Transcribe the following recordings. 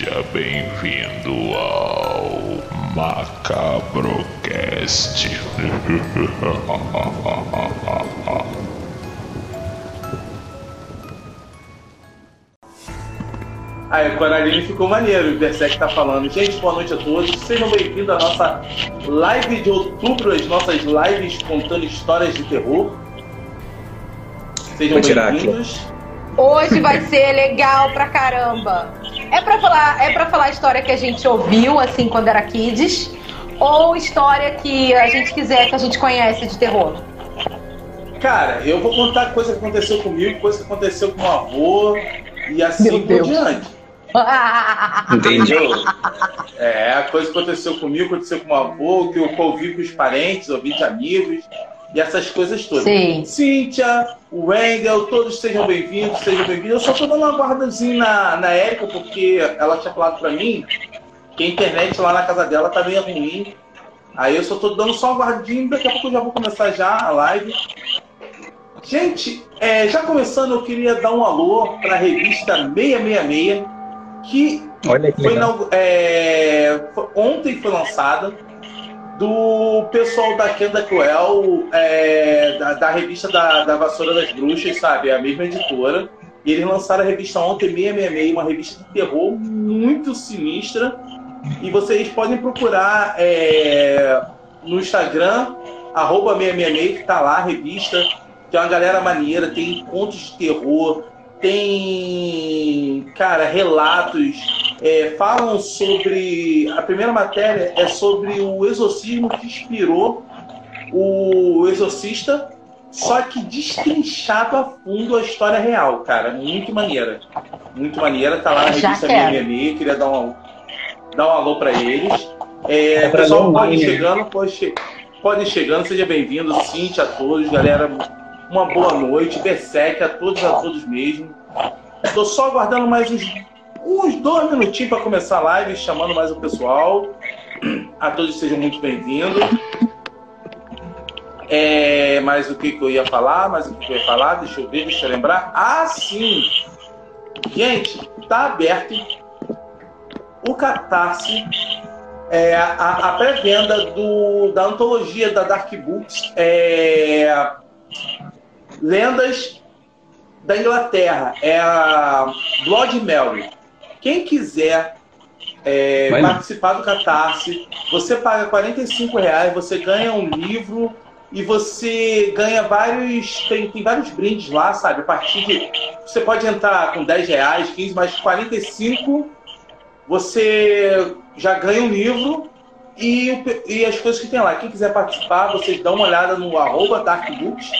Seja bem-vindo ao Macabrocast. Aí, o Coraline ficou maneiro, o Berserk tá falando. Gente, boa noite a todos. Sejam bem-vindos à nossa live de outubro, as nossas lives contando histórias de terror. Sejam bem-vindos. Hoje vai ser legal pra caramba. É pra falar, é para falar história que a gente ouviu assim quando era kids ou história que a gente quiser que a gente conhece de terror. Cara, eu vou contar coisa que aconteceu comigo, coisa que aconteceu com o avô e assim por diante. Entendeu? É, a coisa que aconteceu comigo, aconteceu com o avô, que eu ouvi com os parentes, ouvi de amigos, e essas coisas todas. Sim. Cíntia, o Wendel, todos sejam bem-vindos, sejam bem-vindos. Eu só tô dando uma guardazinha na, na Érica, porque ela tinha falado pra mim que a internet lá na casa dela tá meio ruim. Aí eu só tô dando só uma guardinha, daqui a pouco eu já vou começar já a live. Gente, é, já começando, eu queria dar um alô para a revista 666, que, Olha que foi na- é, foi- ontem foi lançada, do pessoal da Kenda Cruel, é, da, da revista da, da Vassoura das Bruxas, sabe? É a mesma editora. E eles lançaram a revista ontem, 666, uma revista de terror muito sinistra. E vocês podem procurar é, no Instagram, arroba 666, que tá lá a revista. Tem uma galera maneira, tem contos de terror, tem, cara, relatos, é, falam sobre. A primeira matéria é sobre o exorcismo que inspirou o Exorcista, só que destrinchado a fundo a história real, cara. Muito maneira. Muito maneira, tá lá na Já revista quero. 666, queria dar um, dar um alô pra eles. É, É pra pessoal, pode né? chegando, pode, che pode chegando, seja bem-vindo, Cintia a todos, galera. Uma boa noite, Berserk a todos, a todos mesmo. Estou só aguardando mais uns, uns dois minutinhos para começar a live, chamando mais o pessoal. A todos sejam muito bem-vindos. É, mas o que, que eu ia falar? Mas o que, que eu ia falar? Deixa eu ver, deixa eu lembrar. Ah, sim! Gente, tá aberto o Catarse, é, a, a pré-venda da antologia da Dark Books, é, Lendas da Inglaterra, é a Blood Mary. Quem quiser é, participar do Catarse, você paga 45 reais, você ganha um livro e você ganha vários. Tem, tem vários brindes lá, sabe? A partir de. Você pode entrar com 10 reais, 15, mas 45 você já ganha um livro e, e as coisas que tem lá. Quem quiser participar, vocês dão uma olhada no arroba Dark Books.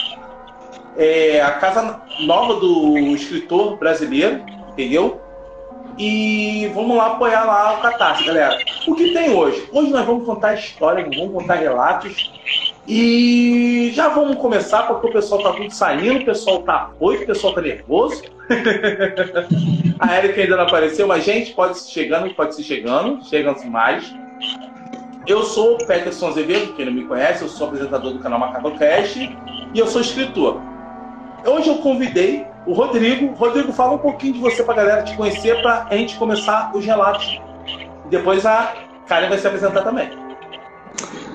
É a casa nova do escritor brasileiro, entendeu? E vamos lá apoiar lá o Catarse, galera. O que tem hoje? Hoje nós vamos contar histórias, vamos contar relatos. E já vamos começar, porque o pessoal tá tudo saindo, o pessoal tá afoito, o pessoal tá nervoso. A Erika ainda não apareceu, mas gente, pode se chegando, pode se chegando, chegam-se mais. Eu sou o Peterson Azevedo, quem não me conhece, eu sou apresentador do canal Macabocast e eu sou escritor. Hoje eu convidei o Rodrigo. Rodrigo, fala um pouquinho de você pra galera te conhecer, pra a gente começar os relatos. Depois a Karen vai se apresentar também.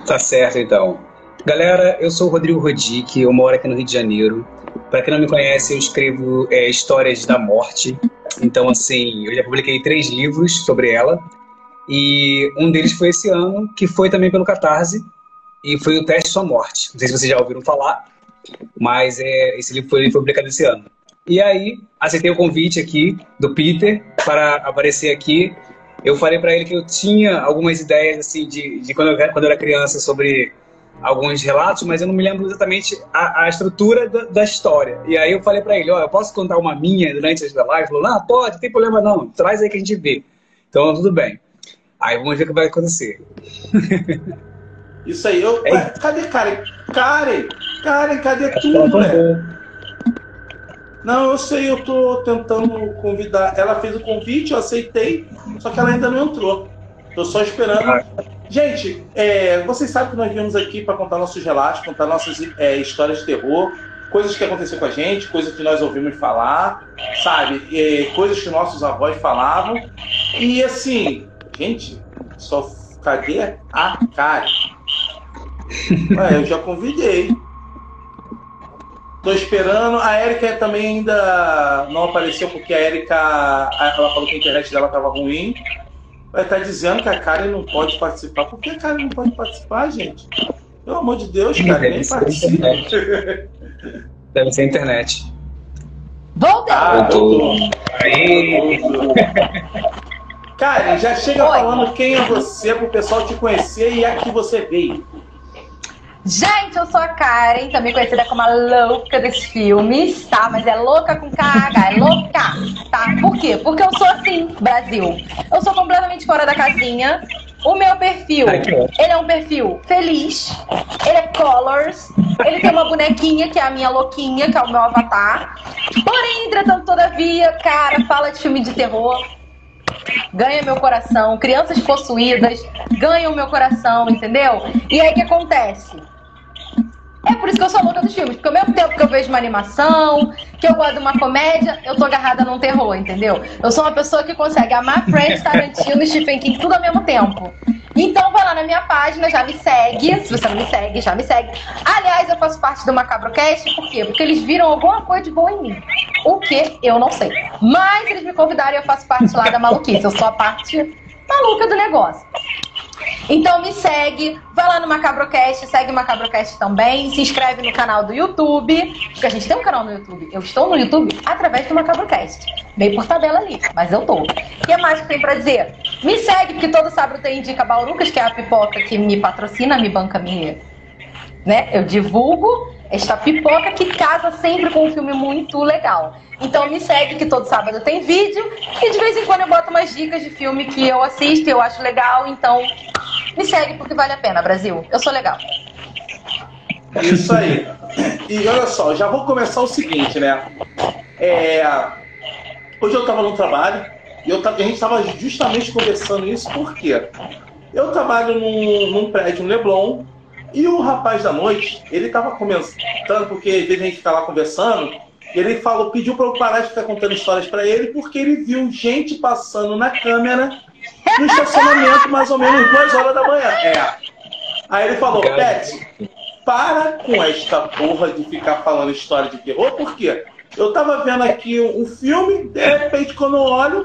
Tá certo, então. Galera, eu sou o Rodrigo Rodic, eu moro aqui no Rio de Janeiro. Para quem não me conhece, eu escrevo é, histórias da morte. Então, assim, eu já publiquei três livros sobre ela. E um deles foi esse ano, que foi também pelo Catarse, e foi o Teste Sua Morte. Não sei se vocês já ouviram falar, mas é, esse livro foi, foi publicado esse ano. E aí, aceitei o convite aqui do Peter para aparecer aqui. Eu falei para ele que eu tinha algumas ideias assim de, de quando, eu, quando eu era criança sobre alguns relatos, mas eu não me lembro exatamente a, a estrutura da, da história. E aí eu falei para ele, ó, eu posso contar uma minha durante a live? Ele falou, não, pode, não tem problema não, traz aí que a gente vê. Então, tudo bem. Aí vamos ver o que vai acontecer. Isso aí, eu. Ué, cadê Karen? Karen! Karen, cadê tu, Ela mulher? contou. Não, eu sei, eu tô tentando convidar. Ela fez o convite, eu aceitei, só que ela ainda não entrou. Tô só esperando. Ah. Gente, é, vocês sabem que nós viemos aqui para contar nossos relatos, contar nossas é, histórias de terror, coisas que aconteceram com a gente, coisas que nós ouvimos falar, sabe? É, coisas que nossos avós falavam. E assim, gente, só cadê a cara? Ué, eu já convidei. Tô esperando. A Erika também ainda não apareceu porque a Erika ela falou que a internet dela tava ruim. Vai estar tá dizendo que a Karen não pode participar. Por que a Karen não pode participar, gente? Pelo amor de Deus, cara, nem participa. Deve ser internet. Voltei! Ah, Voltou. Aí. Karen, já chega Oi. falando quem é você para o pessoal te conhecer e a que você veio. Gente, eu sou a Karen, também conhecida como a louca dos filmes, tá? Mas é louca com KH, é louca, tá? Por quê? Porque eu sou assim, Brasil. Eu sou completamente fora da casinha. O meu perfil, ele é um perfil feliz, ele é colors, ele tem uma bonequinha que é a minha louquinha, que é o meu avatar. Porém, entretanto, todavia, cara, fala de filme de terror, ganha meu coração. Crianças possuídas ganham meu coração, entendeu? E aí o que acontece? É por isso que eu sou louca dos filmes. Porque ao mesmo tempo que eu vejo uma animação, que eu gosto de uma comédia, eu tô agarrada num terror, entendeu? Eu sou uma pessoa que consegue amar Friends, Tarantino e Stephen King tudo ao mesmo tempo. Então vai lá na minha página, já me segue. Se você não me segue, já me segue. Aliás, eu faço parte do Macabrocast, por quê? Porque eles viram alguma coisa de boa em mim. O que? Eu não sei. Mas eles me convidaram e eu faço parte lá da maluquice. Eu sou a parte maluca do negócio. Então me segue, vai lá no Macabrocast, segue o Macabrocast também, se inscreve no canal do YouTube, porque a gente tem um canal no YouTube. Eu estou no YouTube através do Macabrocast. Meio por tabela ali, mas eu tô. O que mais que tem pra dizer? Me segue, porque todo sábado tem Indica Baurucas, que é a pipoca que me patrocina, me banca, me. Né? Eu divulgo esta pipoca que casa sempre com um filme muito legal. Então me segue que todo sábado tem vídeo e de vez em quando eu boto umas dicas de filme que eu assisto e eu acho legal. Então me segue porque vale a pena, Brasil. Eu sou legal. Isso aí. E olha só, já vou começar o seguinte, né? É... Hoje eu estava no trabalho e eu, a gente estava justamente conversando isso porque eu trabalho num, num prédio no Leblon e o rapaz da noite, ele estava comentando, porque às vezes a gente fica lá conversando, ele falou, pediu para eu parar de ficar contando histórias para ele, porque ele viu gente passando na câmera no estacionamento mais ou menos duas horas da manhã. É. Aí ele falou, Pet, para com esta porra de ficar falando história de terror, porque eu tava vendo aqui um filme, de repente, quando eu olho,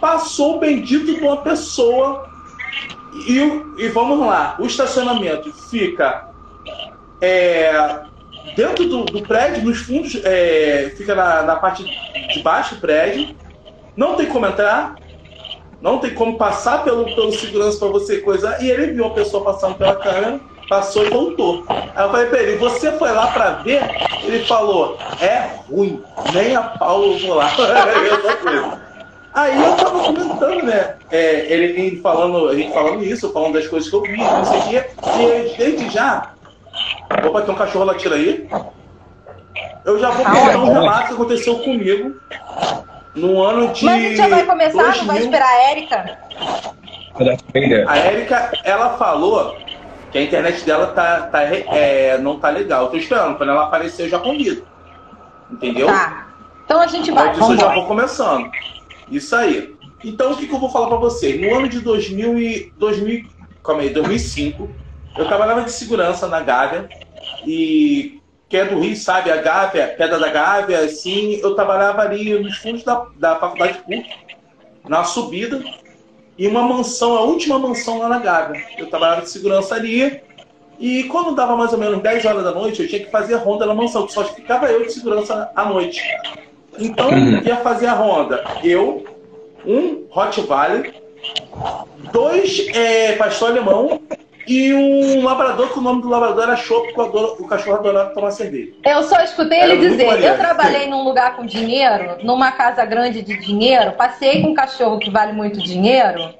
passou o bendito de uma pessoa e, e vamos lá, o estacionamento fica é, dentro do, do, prédio, nos fundos, é, fica na, na, parte de baixo do prédio. Não tem como entrar, não tem como passar pelo, pelo segurança para você coisar. E ele viu uma pessoa passando pela câmera, passou e voltou. Aí eu falei para ele: Você foi lá para ver? Ele falou: É ruim, nem a pau eu vou lá. Aí eu tava comentando, né? É, ele falando, a gente falando isso, falando das coisas que eu vi, não sei o quê. E desde já. Opa, tem um cachorro latindo aí. Eu já vou contar um relato que aconteceu comigo no ano de. Mas a gente já vai começar, 2000... não vai esperar a Érica? A Érica, ela falou que a internet dela tá, tá, é, não tá legal. Eu tô esperando, quando ela aparecer eu já convido. Entendeu? Tá. Então a gente vai. Então, eu já vou começando. Isso aí. Então, o que, que eu vou falar para você? No ano de 2000 e, 2000, calma aí, 2005, eu trabalhava de segurança na Gávea e quem é do Rio sabe, a Gávea, Pedra da Gávea, assim, eu trabalhava ali nos fundos da, da faculdade PUC, na subida, e uma mansão, a última mansão lá na Gávea. Eu trabalhava de segurança ali, e quando dava mais ou menos 10 horas da noite, eu tinha que fazer ronda na mansão, que só ficava eu de segurança à noite. Então, uhum. ia fazer a ronda. Eu, um Rottweiler, dois é, pastor alemão e um labrador, que o nome do labrador era Chopp, o cachorro adorava tomar cerveja. Eu só escutei era ele dizer, eu trabalhei num lugar com dinheiro, numa casa grande de dinheiro, passei com um cachorro que vale muito dinheiro,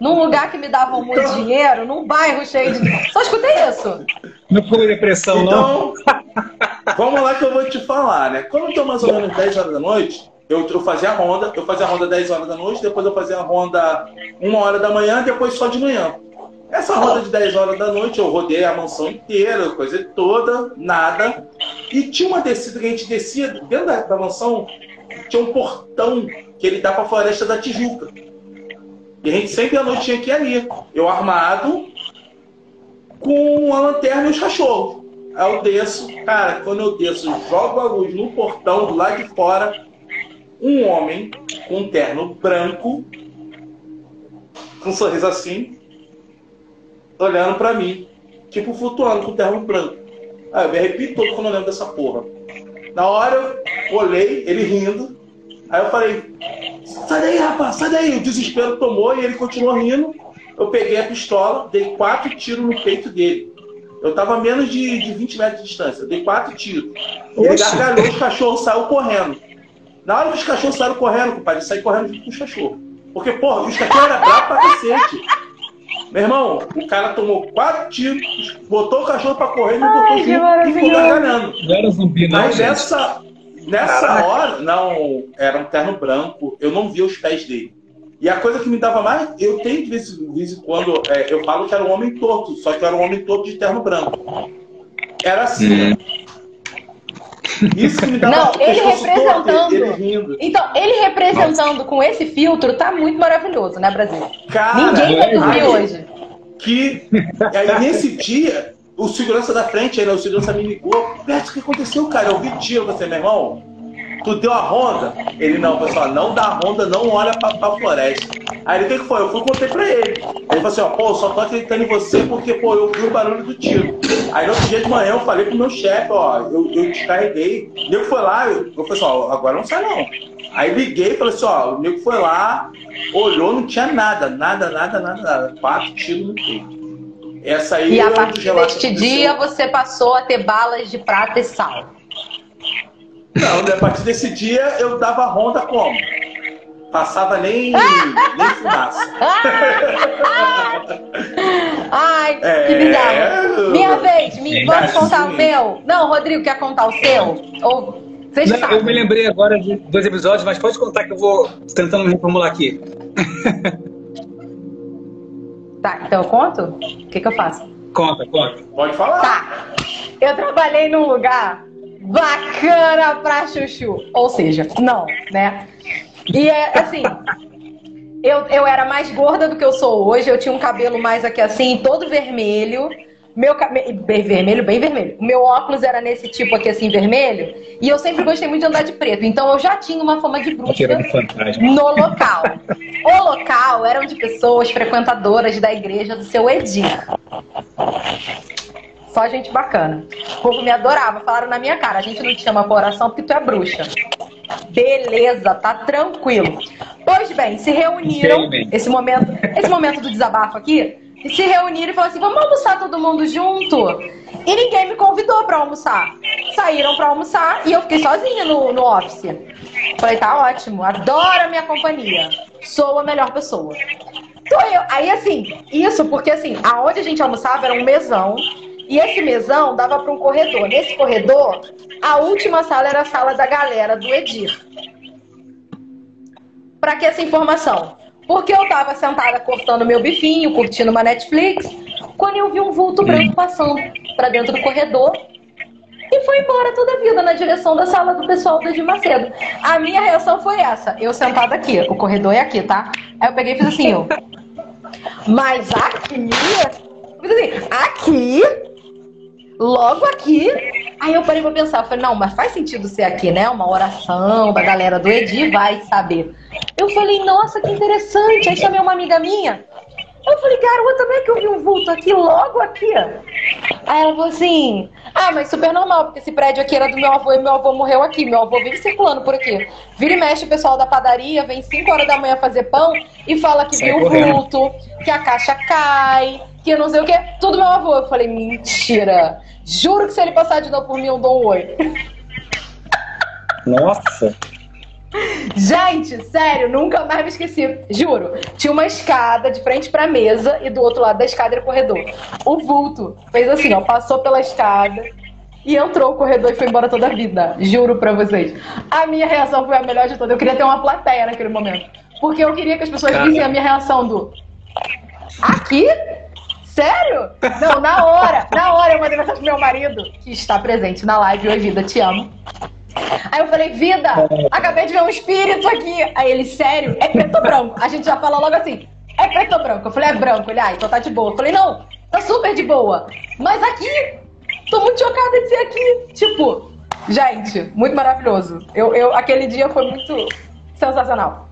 num lugar que me davam muito então... dinheiro, num bairro cheio de... Só escutei isso. Não foi depressão, então, não? Vamos lá que eu vou te falar, né? Quando eu mais ou menos 10 horas da noite, eu, eu fazia a ronda, eu fazia a ronda 10 horas da noite, depois eu fazia a ronda 1 hora da manhã, depois só de manhã. Essa ronda de 10 horas da noite, eu rodei a mansão inteira, coisa toda, nada. E tinha uma descida que a gente descia dentro da, da mansão, tinha um portão que ele dá para a floresta da Tijuca. E a gente sempre à noite tinha que ir ali. Eu armado com a lanterna e os cachorros. Aí eu desço, cara, quando eu desço, jogo a luz no portão do lado de fora, um homem com um terno branco, com um sorriso assim, olhando pra mim, tipo flutuando com o terno branco. Aí eu me arrepio todo quando eu lembro dessa porra. Na hora eu olhei, ele rindo, aí eu falei, sai daí, rapaz, sai daí. O desespero tomou e ele continuou rindo. Eu peguei a pistola, dei quatro tiros no peito dele. Eu tava a menos de, de 20 metros de distância. Eu dei quatro tiros. Ele gargalhou, os cachorros saiu correndo. Na hora que os cachorros saíram correndo, compadre, eu saí correndo junto com os cachorros. Porque, porra, os cachorros eram bravos pra cacete. Meu irmão, o cara tomou quatro tiros, botou o cachorro pra correr, me botou Ai, junto e ficou gargalhando. Não era zumbi, não, Mas gente. nessa, nessa Caraca. hora, não, era um terno branco, eu não via os pés dele. E a coisa que me dava mais, eu tenho de vez, de vez em quando, é, eu falo que era um homem torto, só que era um homem torto de terno branco. Era assim. Hum. Isso que me dava Não, ele representando. torto, ele rindo. Então, ele representando com esse filtro tá muito maravilhoso, né, Brasil? Cara, Ninguém vai dormir aí, hoje. que e aí nesse dia, o segurança da frente, né, o segurança me ligou, Beto, o que aconteceu, cara? Eu vi tiro, você, meu irmão, tu deu a ronda? Ele, não, pessoal, não dá ronda, não olha pra, pra floresta. Aí ele, o que que foi? Eu fui contei pra ele. Ele falou assim, ó, pô, só tô acreditando em você porque, pô, eu vi o barulho do tiro. Aí no outro dia de manhã eu falei pro meu chefe, ó, eu, eu descarreguei. O nego foi lá, eu, eu falei assim, agora não sai não. Aí liguei e falei assim, ó, o nego foi lá, olhou, não tinha nada, nada, nada, nada, nada. Quatro tiros no peito. Essa aí E é a partir deste dia você passou a ter balas de prata e sal. Não, né, a partir desse dia eu dava ronda como? Passava nem, nem fumaça. Ai, que É, bizarro. Minha vez, me, É, posso contar o meu? Não, Rodrigo, quer contar o seu? Ou vocês Não, eu me lembrei agora de dois episódios, mas pode contar que eu vou tentando me reformular aqui. Tá, então eu conto? O que, que eu faço? Conta, conta. Pode falar. Tá. Eu trabalhei num lugar bacana pra chuchu. Ou seja, não, né? E é assim. Eu, eu era mais gorda do que eu sou hoje. Eu tinha um cabelo mais aqui assim, todo vermelho. Meu cabelo. Bem vermelho, bem vermelho. O meu óculos era nesse tipo aqui assim, vermelho. E eu sempre gostei muito de andar de preto. Então eu já tinha uma fama de bruxa no local. O local eram de pessoas frequentadoras da igreja do seu Edir. Só gente bacana. O povo me adorava, falaram na minha cara, a gente não te chama pra oração porque tu é bruxa. Beleza, tá tranquilo. Pois bem, se reuniram, esse momento, esse momento do desabafo aqui, e se reuniram e falaram assim, vamos almoçar todo mundo junto? E ninguém me convidou pra almoçar. Saíram pra almoçar e eu fiquei sozinha no, no office. Falei, tá ótimo, adoro a minha companhia. Sou a melhor pessoa. Então, eu, aí assim, isso porque assim, aonde a gente almoçava era um mesão. E esse mesão dava para um corredor. Nesse corredor, a última sala era a sala da galera do Edir. Para que essa informação? Porque eu tava sentada cortando meu bifinho, curtindo uma Netflix, quando eu vi um vulto branco passando para dentro do corredor e foi embora toda a vida na direção da sala do pessoal do Edir Macedo. A minha reação foi essa, eu sentada aqui, o corredor é aqui, tá? Aí eu peguei e fiz assim, ó. Mas aqui, eu assim, aqui, logo aqui. Aí eu parei pra pensar, eu falei, não, mas faz sentido ser aqui, né? Uma oração da galera do Edir, vai saber. Eu falei, nossa, que interessante. Aí chamei uma amiga minha. Eu falei, garota, não é que eu vi um vulto aqui, logo aqui? Aí ela falou assim, ah, mas super normal, porque esse prédio aqui era do meu avô e meu avô morreu aqui. Meu avô vive circulando por aqui. Vira e mexe o pessoal da padaria, vem 5 horas da manhã fazer pão e fala que Sai viu o correndo. vulto, que a caixa cai, que não sei o quê. Tudo meu avô. Eu falei, mentira. Juro que se ele passar de novo por mim, eu dou um oi. Nossa. Gente, sério, nunca mais me esqueci. Juro. Tinha uma escada de frente pra mesa e do outro lado da escada era o corredor. O vulto fez assim, ó, passou pela escada e entrou o corredor e foi embora toda a vida. Juro pra vocês. A minha reação foi a melhor de todas. Eu queria ter uma plateia naquele momento. Porque eu queria que as pessoas Cara. vissem a minha reação do. Aqui? Sério? Não, na hora, na hora eu mandei mensagem pro meu marido, que está presente na live. Oi, vida, te amo. Aí eu falei, vida, acabei de ver um espírito aqui. Aí ele, sério? É preto ou branco? A gente já fala logo assim, é preto ou branco? Eu falei, é branco. Ele, ah, então tá de boa. Eu falei, não, tá super de boa. Mas aqui, tô muito chocada de ser aqui. Tipo, gente, muito maravilhoso. Eu, eu, aquele dia foi muito sensacional.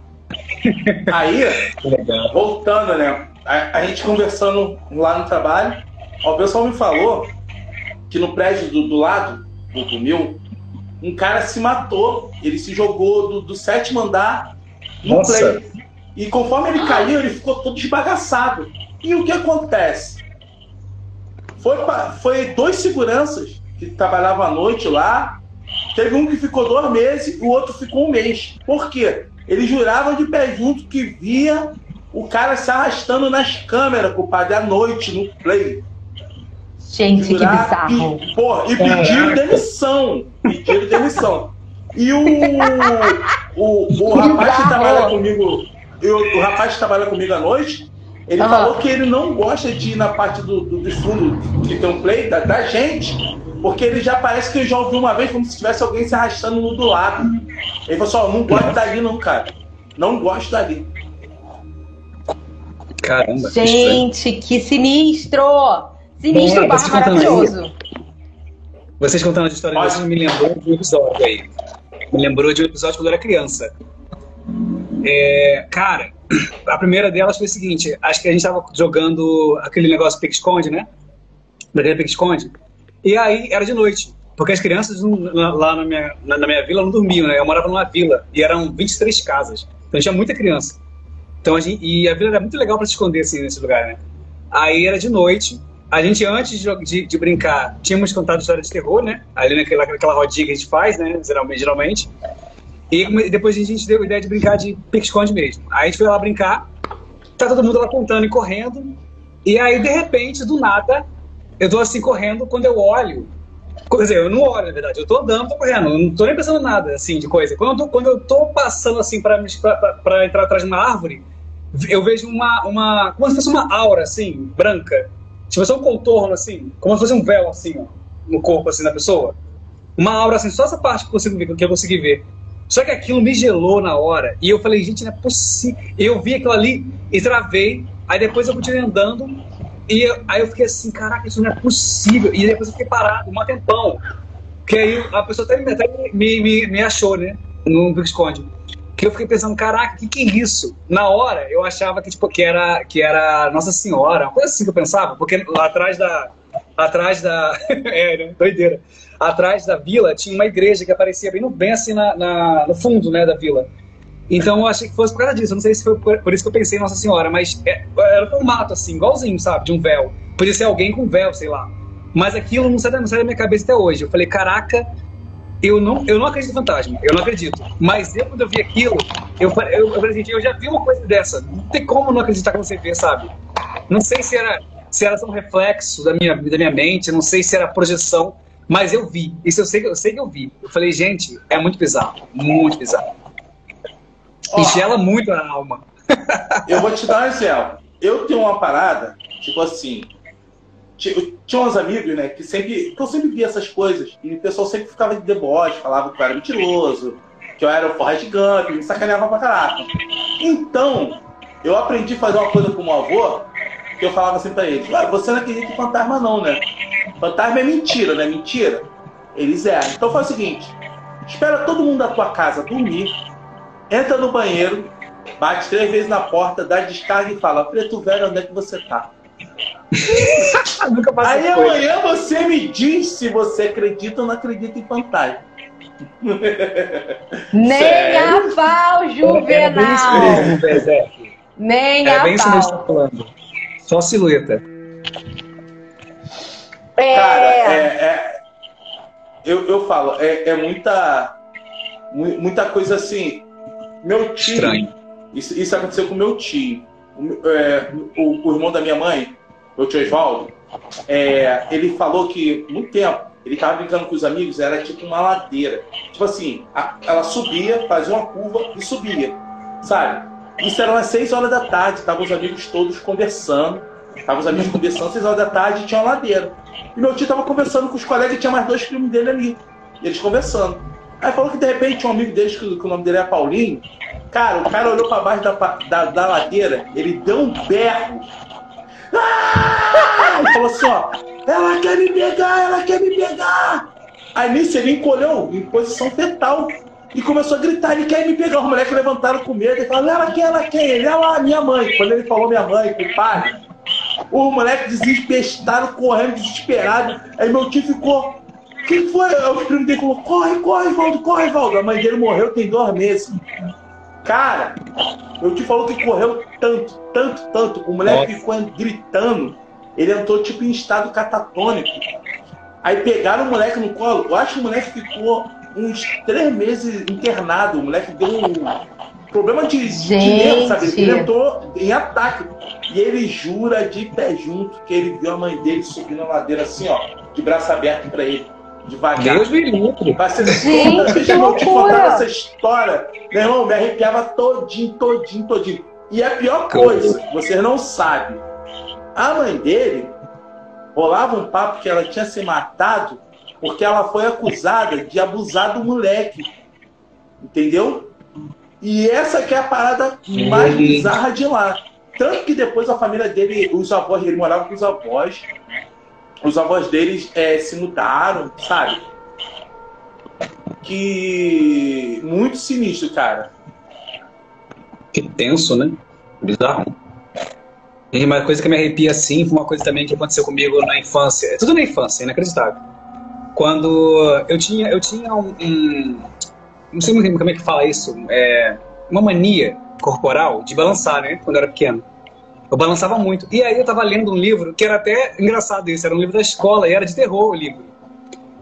Aí, voltando, né? A, a, gente conversando lá no trabalho, ó, o pessoal me falou que no prédio do, do lado do, do meu, um cara se matou. Ele se jogou do, do sétimo andar no Nossa. play. E conforme ele caiu, ele ficou todo esbagaçado. E o que acontece? Foi, foi dois seguranças que trabalhavam à noite lá. Teve um que ficou dois meses e o outro ficou um mês. Por quê? Eles juravam de pé junto que via o cara se arrastando nas câmeras, compadre, à noite, no play. Gente, que bizarro. E, porra, e pediram demissão. Pediram demissão. E o, o, o rapaz que trabalha comigo, eu, o rapaz que trabalha comigo à noite, ele uhum. falou que ele não gosta de ir na parte do, do, do fundo que tem um play da, da, gente, porque ele já parece que ele já ouviu uma vez como se tivesse alguém se arrastando no do lado. Ele falou assim, ó, não gosto dali não, cara. Não gosto dali. Caramba. Gente, que sinistro! Sinistro Bom, barra maravilhoso. Vocês contando a história disso me lembrou de um episódio aí. Me lembrou de um episódio quando eu era criança. É, cara, a primeira delas foi o seguinte: acho que a gente tava jogando aquele negócio pique-esconde, né? Daquele pique-esconde. E aí era de noite, porque as crianças lá na minha, na, na minha vila não dormiam, né? Eu morava numa vila e eram 23 casas. Então tinha muita criança. Então a gente, e a vila era muito legal para se esconder assim, nesse lugar, né? Aí era de noite. A gente, antes de, de, de brincar, tínhamos contado história de terror, né? Ali naquela, naquela rodinha que a gente faz, né? Geralmente. geralmente. E depois a gente deu a ideia de brincar de pique-esconde mesmo. Aí a gente foi lá brincar, tá todo mundo lá contando e correndo. E aí, de repente, do nada, eu tô assim correndo, quando eu olho. Quer dizer, eu não olho, na verdade, eu tô andando, tô correndo, eu não tô nem pensando nada assim de coisa. Quando eu tô, quando eu tô passando assim para entrar atrás de uma árvore, eu vejo uma, uma. como se fosse uma aura, assim, branca. Se fosse um contorno, assim, como se fosse um véu, assim, ó, no corpo, assim, da pessoa. Uma aura, assim, só essa parte que eu consegui ver. Que eu consegui ver. Só que aquilo me gelou na hora. E eu falei, gente, não é possível. Eu vi aquilo ali e travei. Aí depois eu continuei andando. E eu, aí eu fiquei assim, caraca, isso não é possível. E depois eu fiquei parado, um tempão. Que aí a pessoa até, até me, me, me achou, né? No esconde que eu fiquei pensando, caraca, o que, que é isso? Na hora, eu achava que, tipo, que era, que era Nossa Senhora, uma coisa assim que eu pensava, porque lá atrás da. Atrás da. é, né? Doideira. Atrás da vila tinha uma igreja que aparecia bem, no, bem assim na, na, no fundo né, da vila. Então eu achei que fosse por causa disso. Eu não sei se foi por, por isso que eu pensei em Nossa Senhora, mas é, era um formato assim, igualzinho, sabe? De um véu. Podia ser alguém com véu, sei lá. Mas aquilo não sai, não sai da minha cabeça até hoje. Eu falei, caraca, eu não, eu não acredito em fantasma, eu não acredito. Mas eu, quando eu vi aquilo, eu, eu, eu falei assim, eu já vi uma coisa dessa. Não tem como não acreditar quando você vê, sabe? Não sei se era, se era um reflexo da minha, da minha mente, não sei se era projeção, mas eu vi. Isso eu sei, eu sei que eu vi. Eu falei, gente, é muito bizarro, muito bizarro. Ó, e gela muito a alma. eu vou te dar um exemplo. Eu tenho uma parada, tipo assim, tinha uns amigos, né, que sempre. que eu sempre via essas coisas. E o pessoal sempre ficava de deboche, falava que eu era mentiroso, que eu era o Forrest Gump, me sacaneava pra caraca. Então, eu aprendi a fazer uma coisa com o meu avô, que eu falava assim pra eles, ah, você não acredita em fantasma não, né? Fantasma é mentira, não é mentira? Eles eram. Então faz o seguinte, espera todo mundo da tua casa dormir, entra no banheiro, bate três vezes na porta, dá descarga e fala, preto velho, onde é que você tá? Aí amanhã você me diz se você acredita ou não acredita em fantasma. Nem Sério? a pau, Juvenal. É, Nem é a bem pau. Isso que falando. Só silhueta. É... Cara, é, é, eu, eu falo, é, é muita, muita coisa assim. Meu tio. Estranho. Isso, isso aconteceu com meu tio. O, é, o, o irmão da minha mãe, meu tio Oswaldo, é, ele falou que muito tempo ele estava brincando com os amigos, era tipo uma ladeira. Tipo assim, a, ela subia, fazia uma curva e subia, sabe? Isso era umas 6 horas da tarde, estavam os amigos todos conversando. Estavam os amigos conversando, 6 horas da tarde, tinha uma ladeira. E meu tio estava conversando com os colegas e tinha mais dois primos dele ali. E eles conversando. Aí falou que de repente um amigo deles, que, o nome dele é Paulinho, cara, o cara olhou pra baixo da, da, da ladeira, ele deu um berro. Ah! E falou assim, ó, ela quer me pegar, ela quer me pegar. Aí nisso ele encolheu em posição fetal e começou a gritar, ele quer me pegar. Os moleques levantaram com medo e falaram, ela quer, ela quer, ele, olha lá, minha mãe. Quando ele falou minha mãe, compadre, os moleques desespestaram, correndo, desesperados. Aí meu tio ficou. O que que foi? O primo dele falou: corre, corre, Valdo, corre, Valdo. A mãe dele morreu tem dois meses. Cara, meu tio falou que correu tanto, tanto, tanto. O moleque Nossa. ficou gritando. Ele entrou tipo em estado catatônico. Aí pegaram o moleque no colo. Eu acho que o moleque ficou uns três meses internado. O moleque deu um problema de, de nervo, sabe? Gente. Ele entrou em ataque. E ele jura de pé junto que ele viu a mãe dele subindo a ladeira assim, ó, de braço aberto pra ele, devagar. Deus me livre. Vai ser Gente, toda vez que eu te contava essa história, meu irmão, me arrepiava todinho, todinho, todinho. E a pior coisa, vocês não sabem, a mãe dele rolava um papo que ela tinha se matado porque ela foi acusada de abusar do moleque. Entendeu? E essa que é a parada mais Hum. bizarra de lá. Tanto que depois a família dele, os avós, ele morava com os avós. Os avós deles eh, se mudaram, sabe? Que. Muito sinistro, cara. Que tenso, né? Bizarro. E uma coisa que me arrepia assim foi uma coisa também que aconteceu comigo na infância. Tudo na infância, inacreditável. Quando eu tinha, eu tinha um, um- Não sei muito como é que fala isso. É, uma mania corporal de balançar, né? Quando eu era pequeno. Eu balançava muito. E aí eu tava lendo um livro que era até engraçado isso. Era um livro da escola e era de terror o livro.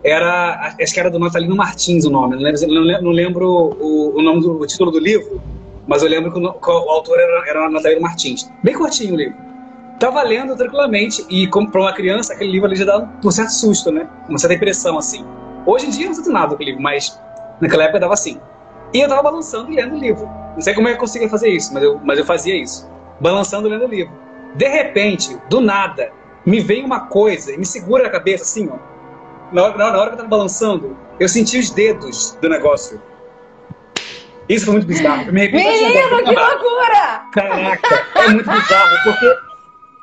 Era. Acho que era do Natalino Martins o nome. Não lembro, não lembro- o, o nome do o título do livro. Mas eu lembro que o, que o autor era, era Natalino Martins. Bem curtinho o livro. Tava lendo tranquilamente, e como para uma criança, aquele livro ali já dá um certo susto, né? Uma certa impressão, assim. Hoje em dia eu não sinto nada aquele livro, mas naquela época dava assim. E eu tava balançando e lendo o livro. Não sei como é que eu conseguia fazer isso, mas eu, mas eu fazia isso. Balançando lendo o livro. De repente, do nada, me vem uma coisa e me segura na cabeça, assim, ó. Na hora, na hora que eu tava balançando, eu senti os dedos do negócio. Isso foi muito bizarro. Eu me Menino, que loucura! Caraca, é muito bizarro, porque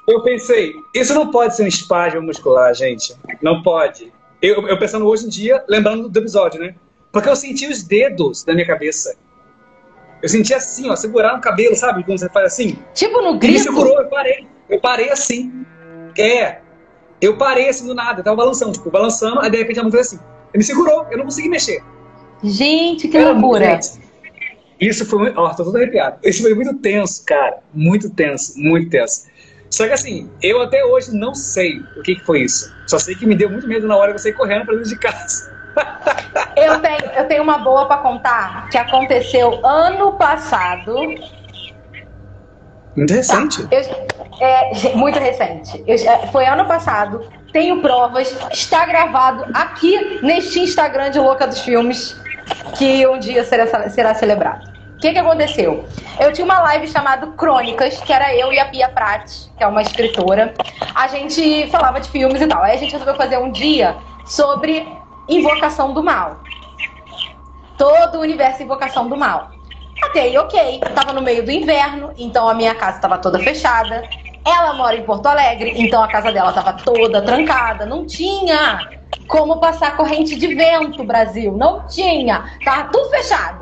eu pensei, isso não pode ser um espasmo muscular, gente. Não pode. Eu, eu pensando hoje em dia, lembrando do episódio, né? Porque eu senti os dedos da minha cabeça. Eu senti assim, ó, segurar no cabelo, sabe? Quando você faz assim. Tipo no E me grito. segurou, eu parei. Eu parei assim. É. Eu parei assim do nada, eu tava balançando, tipo, balançando, aí de repente a mão fez assim. Ele me segurou, eu não consegui mexer. Gente, que Era loucura. Isso foi muito. Ó, tô todo arrepiado. Isso foi muito tenso, cara. Muito tenso, muito tenso. Só que assim, eu até hoje não sei o que, que foi isso. Só sei que me deu muito medo na hora que eu saí correndo pra dentro de casa. Eu tenho, eu tenho uma boa pra contar que aconteceu ano passado. Muito recente. Eu- é, muito recente. Eu- é, foi ano passado. Tenho provas. Está gravado aqui neste Instagram de Louca dos Filmes, que um dia será, será celebrado. O que, que aconteceu? Eu tinha uma live chamada Crônicas, que era eu e a Pia Prates, que é uma escritora. A gente falava de filmes e tal. Aí a gente resolveu fazer um dia sobre Invocação do Mal. Todo o universo Invocação do Mal. Até aí, ok. Tava no meio do inverno, então a minha casa estava toda fechada. Ela mora em Porto Alegre, então a casa dela estava toda trancada. Não tinha como passar corrente de vento, Brasil. Não tinha. Tava tudo fechado.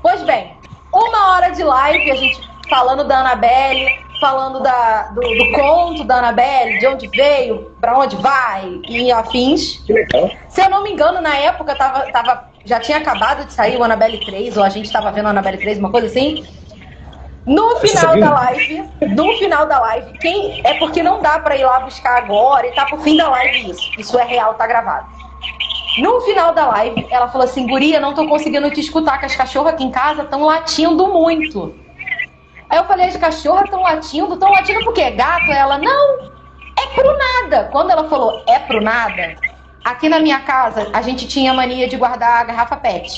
Pois bem, uma hora de live, a gente falando da Annabelle, falando da, do, do conto da Annabelle, de onde veio, pra onde vai e afins. Que legal. Se eu não me engano, na época tava, tava, já tinha acabado de sair o Annabelle 3, ou a gente tava vendo o Annabelle 3, uma coisa assim. No final da live, no final da live, quem é porque não dá pra ir lá buscar agora e tá pro fim da live isso. Isso é real, tá gravado. No final da live, ela falou assim: Guria, não tô conseguindo te escutar, que as cachorras aqui em casa estão latindo muito. Aí eu falei: as cachorras estão latindo? Estão latindo por quê? Gato? Ela: Não, é pro nada. Quando ela falou é pro nada, aqui na minha casa a gente tinha mania de guardar a garrafa PET.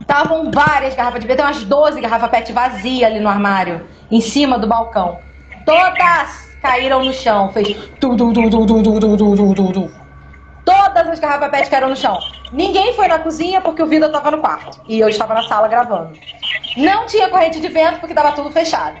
Estavam várias garrafas de tem umas 12 garrafas PET vazias ali no armário, em cima do balcão. Todas caíram no chão, fez tu, tu, tu, tu, tu, tu, tu, tu, tu, tu. Todas as garrafas PET caíram no chão. Ninguém foi na cozinha porque o Vida estava no quarto. E eu estava na sala gravando. Não tinha corrente de vento porque estava tudo fechado.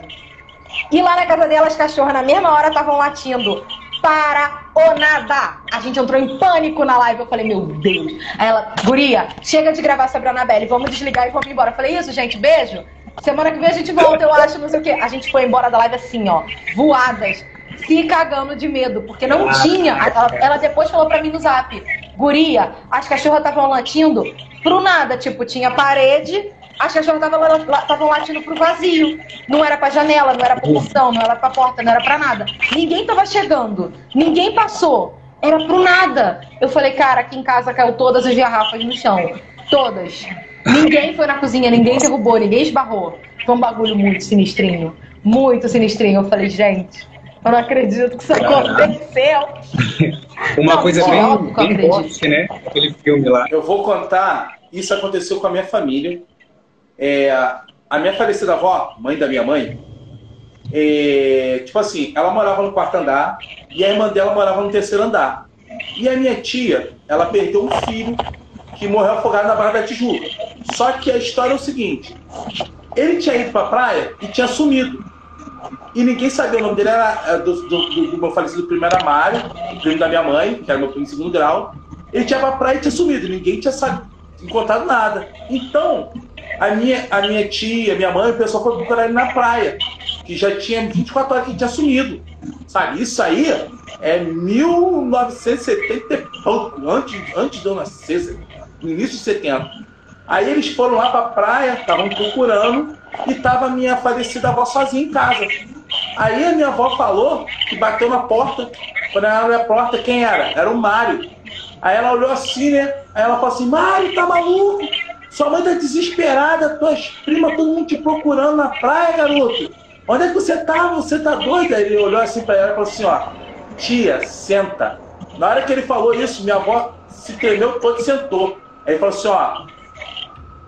E lá na casa dela, as cachorras, na mesma hora, estavam latindo. Para ou nada. A gente entrou em pânico na live. Eu falei, meu Deus. Aí ela, Guria, chega de gravar sobre a Anabelle. Vamos desligar e vamos embora. Eu falei, isso, gente, beijo. Semana que vem a gente volta, eu acho, não sei o quê. A gente foi embora da live assim, ó, voadas, se cagando de medo, porque não ah, tinha. Ela, ela, depois falou pra mim no zap: Guria, as cachorras estavam latindo pro nada. Tipo, tinha parede, as cachorras estavam latindo pro vazio. Não era pra janela, não era pra portão, não era pra porta, não era pra nada. Ninguém tava chegando, ninguém passou. Era pro nada. Eu falei, cara, aqui em casa caiu todas as garrafas no chão. Todas. Ninguém foi na cozinha, ninguém derrubou, ninguém esbarrou. Foi um bagulho muito sinistrinho. Muito sinistrinho. Eu falei, gente, eu não acredito que isso aconteceu. Uma não, coisa bem, bem forte, né? Aquele filme lá. Eu vou contar, isso aconteceu com a minha família. É, a minha falecida avó, mãe da minha mãe, é, tipo assim, ela morava no quarto andar e a irmã dela morava no terceiro andar. E a minha tia, ela perdeu um filho que morreu afogado na Barra da Tijuca. Só que a história é o seguinte: ele tinha ido para a praia e tinha sumido. E ninguém sabia, o nome dele era é, do, do, do, do meu falecido primo era Mário, primo da minha mãe, que era meu primo de segundo grau. Ele tinha para a praia e tinha sumido, ninguém tinha sabe, encontrado nada. Então, a minha, a minha tia, minha mãe, o pessoal foi procurar ele na praia, que já tinha 24 horas que tinha sumido. Sabe, isso aí é 1970 e pouco, antes, antes de eu nascer no início de setembro. Aí eles foram lá para a praia, estavam procurando, e estava a minha falecida avó sozinha em casa. Aí a minha avó falou que bateu na porta. Quando ela abriu a porta, quem era? Era o Mário. Aí ela olhou assim, né? Aí ela falou assim: Mário, tá maluco? Sua mãe tá desesperada, tuas primas, todo mundo te procurando na praia, garoto. Onde é que você tá? Você tá doida? Ele olhou assim para ela e falou assim: ó, tia, senta. Na hora que ele falou isso, minha avó se tremeu todo e sentou. Aí ele falou assim, ó,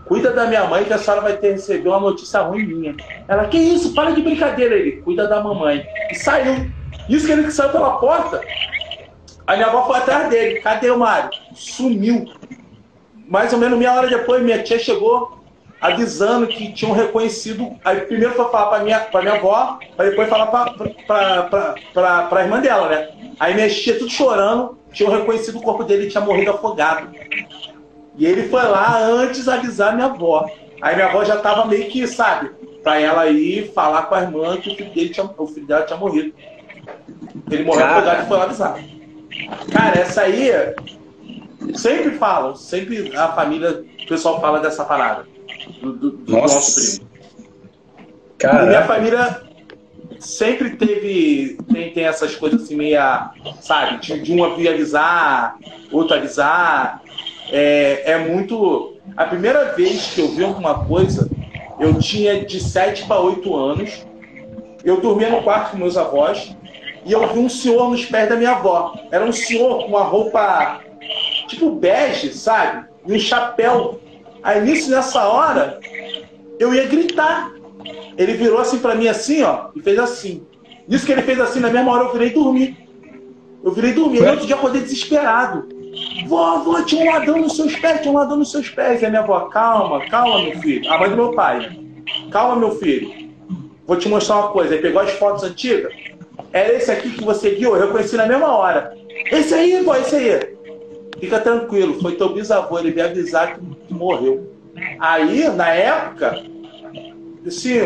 cuida da minha mãe que a senhora vai ter receber uma notícia ruim minha. Ela, que isso? Para de brincadeira. Ele, cuida da mamãe. E saiu. Isso que ele saiu pela porta, a minha avó foi atrás dele. Cadê o Mário? Sumiu. Mais ou menos meia hora depois, minha tia chegou avisando que tinham reconhecido. Aí primeiro foi falar para minha, pra minha avó, para depois falar para a irmã dela, né? Aí minha tia tudo chorando, tinham reconhecido o corpo dele e tinha morrido afogado. E ele foi lá antes avisar minha avó. Aí minha avó já tava meio que, sabe, para ela ir falar com a irmã que o filho, dele tinha, o filho dela tinha morrido. Ele morreu afogado e foi lá avisar. Cara, essa aí sempre falam, sempre a família, o pessoal fala dessa parada. Do, do, do nosso primo. Cara. minha família sempre teve. Tem, tem essas coisas assim, meia. Sabe? De, de um avisar, outro avisar é, é muito. A primeira vez que eu vi alguma coisa, eu tinha de 7 para 8 anos. Eu dormia no quarto com meus avós e eu vi um senhor nos pés da minha avó. Era um senhor com uma roupa tipo bege, sabe? E um chapéu. Aí nisso, nessa hora, eu ia gritar. Ele virou assim para mim assim, ó, e fez assim. Nisso que ele fez assim, na mesma hora eu virei dormir. Eu virei dormir. E outro dia acordei desesperado. Vó, vó, tinha um ladrão nos seus pés, tinha um ladrão nos seus pés. E a minha avó, calma, calma, meu filho. A mãe do meu pai. Calma, meu filho. Vou te mostrar uma coisa. Ele pegou as fotos antigas. Era esse aqui que você guiou, eu reconheci na mesma hora. Esse aí, vó, esse aí. Fica tranquilo, foi teu bisavô, ele veio avisar que, que morreu. Aí, na época, assim,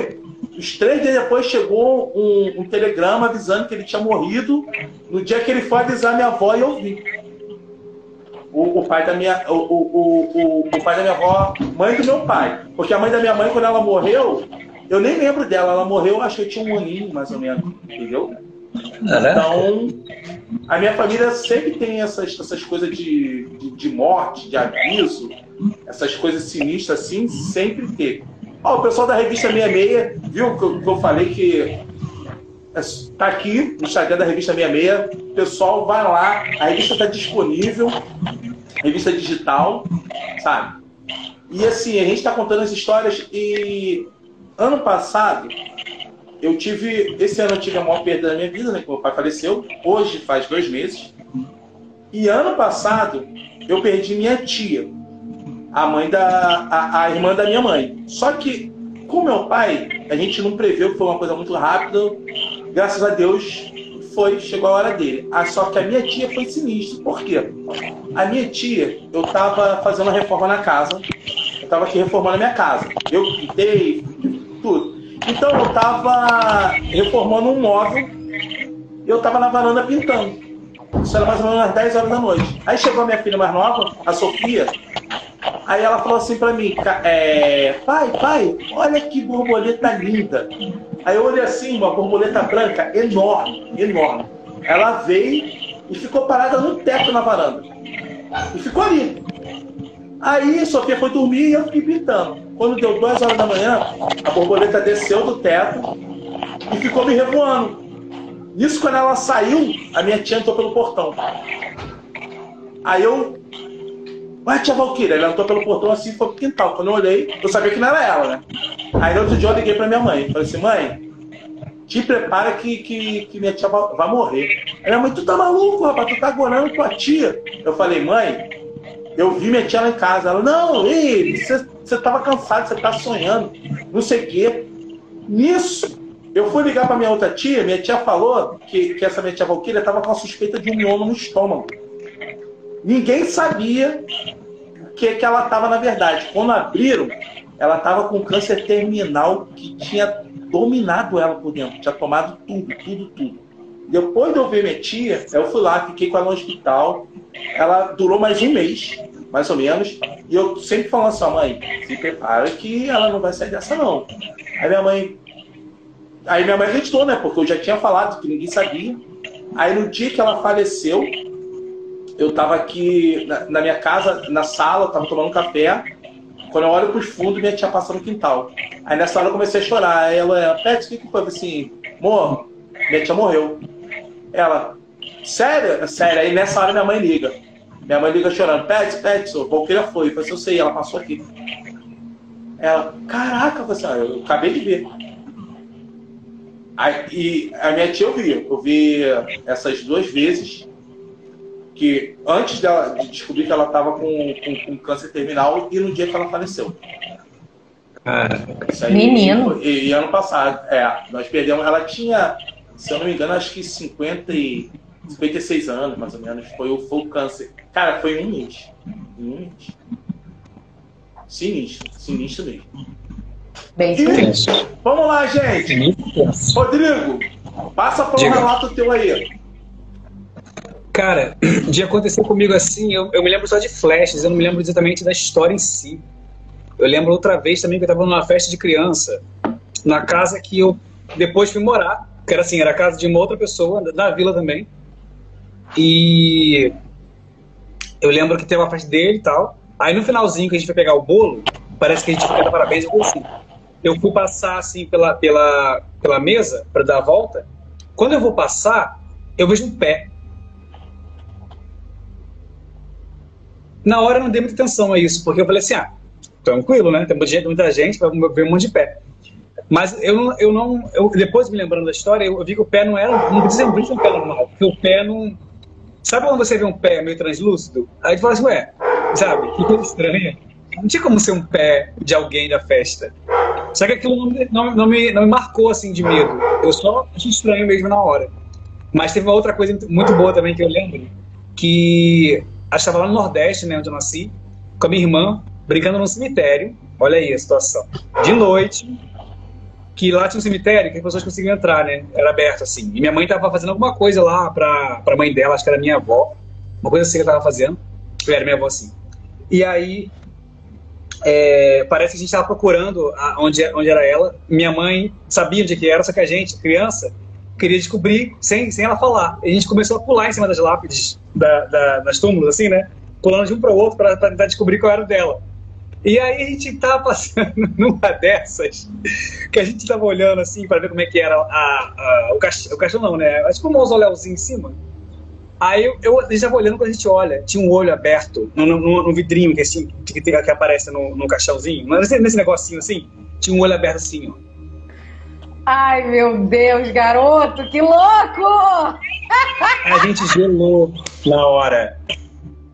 os três dias depois chegou um, um, telegrama avisando que ele tinha morrido no dia que ele foi avisar minha avó e eu vi o, o, pai da minha o, o, o, o pai da minha avó, mãe do meu pai. Porque a mãe da minha mãe, quando ela morreu, eu nem lembro dela. Ela morreu, acho que eu tinha um aninho, mais ou menos. Entendeu? É, então, a minha família sempre tem essas, essas coisas de, de, de morte, de aviso, essas coisas sinistras assim, sempre teve. Ó, o pessoal da revista 66, viu que eu, que eu falei que Está aqui no Instagram da revista 66. Pessoal, vai lá. A revista está disponível. Revista digital, sabe? E assim, a gente está contando as histórias. E ano passado, eu tive. Esse ano eu tive a maior perda da minha vida, né? Que meu pai faleceu. Hoje faz dois meses. E ano passado, eu perdi minha tia, a mãe da. a, a irmã da minha mãe. Só que, com meu pai, a gente não preveu que foi uma coisa muito rápida. Graças a Deus, foi, chegou a hora dele. Ah, só que a minha tia foi sinistra. Por quê? A minha tia, eu tava fazendo uma reforma na casa. Eu tava aqui reformando a minha casa. Eu pintei, tudo. Então eu tava reformando um móvel e eu tava na varanda pintando. Isso era mais ou menos às 10 horas da noite. Aí chegou a minha filha mais nova, a Sofia. Aí ela falou assim pra mim, é, pai, pai, olha que borboleta linda. Aí eu olhei assim, uma borboleta branca enorme, enorme. Ela veio e ficou parada no teto na varanda. E ficou ali. Aí Sofia foi dormir e eu fiquei pintando. Quando deu duas horas da manhã, a borboleta desceu do teto e ficou me revoando. Nisso, quando ela saiu, a minha tia entrou pelo portão. Aí eu. Ué, tia Valquíria, ela entrou pelo portão assim foi pro quintal. Quando eu olhei, eu sabia que não era ela, né? Aí no outro dia eu liguei pra minha mãe. Falei assim, mãe, te prepara que, que, que minha tia vai morrer. Aí minha mãe, tu tá maluco, rapaz, tu tá agorando tua tia. Eu falei, mãe, eu vi minha tia lá em casa. Ela, não, ei, você, tava cansado, você tá sonhando, não sei o quê. Nisso, eu fui ligar para minha outra tia, minha tia falou que, que essa minha tia Valquíria estava com a suspeita de um mioma no estômago. Ninguém sabia o que, que ela estava na verdade. Quando abriram, ela estava com câncer terminal que tinha dominado ela por dentro, tinha tomado tudo, tudo, tudo. Depois de eu ver minha tia, eu fui lá, fiquei com ela no hospital. Ela durou mais um mês, mais ou menos. E eu sempre falando assim, mãe, se prepara que ela não vai sair dessa não. Aí minha mãe Aí minha mãe acreditou, né? Porque eu já tinha falado que ninguém sabia. Aí no dia que ela faleceu, eu tava aqui na, na minha casa, na sala, tava tomando café. Quando eu olho pros fundos, minha tia passa no quintal. Aí nessa hora eu comecei a chorar. Aí ela, Pet, o que, que foi? Eu assim, amor, minha tia morreu. Ela, sério? Sério. Aí nessa hora minha mãe liga. Minha mãe liga chorando, Pet, Pet, Valqueira foi. Eu falei, assim, eu sei, ela passou aqui. Ela, caraca, você, assim, eu acabei de ver. Aí, e a minha tia eu vi, eu vi essas duas vezes que antes dela, de descobrir que ela estava com, com, com, câncer terminal e no dia que ela faleceu. Aí, Menino. E, e, ano passado, é, nós perdemos, ela tinha, se eu não me engano, acho que 50 e, 56 anos, mais ou menos, foi o, foi o câncer. Cara, foi um mês. Um mês. Sinistro, sinistro mesmo. Bem e, Vamos lá, gente. Rodrigo, passa para um relato teu aí. Cara, de acontecer comigo assim, eu, eu me lembro só de flashes, eu não me lembro exatamente da história em si. Eu lembro outra vez também que eu estava numa festa de criança, na casa que eu depois fui morar, que era assim, era a casa de uma outra pessoa, na vila também. E eu lembro que teve uma festa dele e tal. Aí no finalzinho que a gente foi pegar o bolo, parece que a gente foi dar parabéns eu assim, eu fui passar assim pela, pela, pela mesa para dar a volta. Quando eu vou passar, eu vejo um pé. Na hora eu não dei muita atenção a isso, porque eu falei assim: ah, tranquilo, né? Tem muita gente, vai ver um monte de pé. Mas eu eu não eu, depois me lembrando da história, eu, vi que o pé não era, não precisa ser um pé normal, porque o pé não. Sabe quando você vê um pé meio translúcido? Aí tu fala assim, ué, sabe, que coisa estranha. Não tinha como ser um pé de alguém da festa. Só que aquilo não, não, não, me, não me marcou assim de medo. Eu só achei estranho mesmo na hora. Mas teve uma outra coisa muito boa também que eu lembro, que estava lá no Nordeste, né, onde eu nasci, com a minha irmã, brincando no cemitério. Olha aí a situação. De noite, que lá tinha um cemitério que as pessoas conseguiam entrar, né? Era aberto assim. E minha mãe estava fazendo alguma coisa lá para a mãe dela, acho que era minha avó. Uma coisa assim que ela estava fazendo. Era minha avó assim. E aí é, parece que a gente estava procurando a, onde, onde era ela. Minha mãe sabia onde que era, só que a gente, criança, queria descobrir sem, sem ela falar. E a gente começou a pular em cima das lápides, da, da, das túmulos, assim, né? Pulando de um para o outro para tentar descobrir qual era o dela. E aí a gente estava passando numa dessas, que a gente estava olhando assim para ver como é que era a, a, o, caixão, o caixão, não, né? Acho que um mausoléuzinho em cima. Aí eu, eu estava olhando quando a gente olha, tinha um olho aberto no, no, no vidrinho que, assim, que, que, aparece no, no caixãozinho, mas nesse negocinho assim, tinha um olho aberto assim, ó. Ai, meu Deus, garoto, que louco! a gente gelou na hora.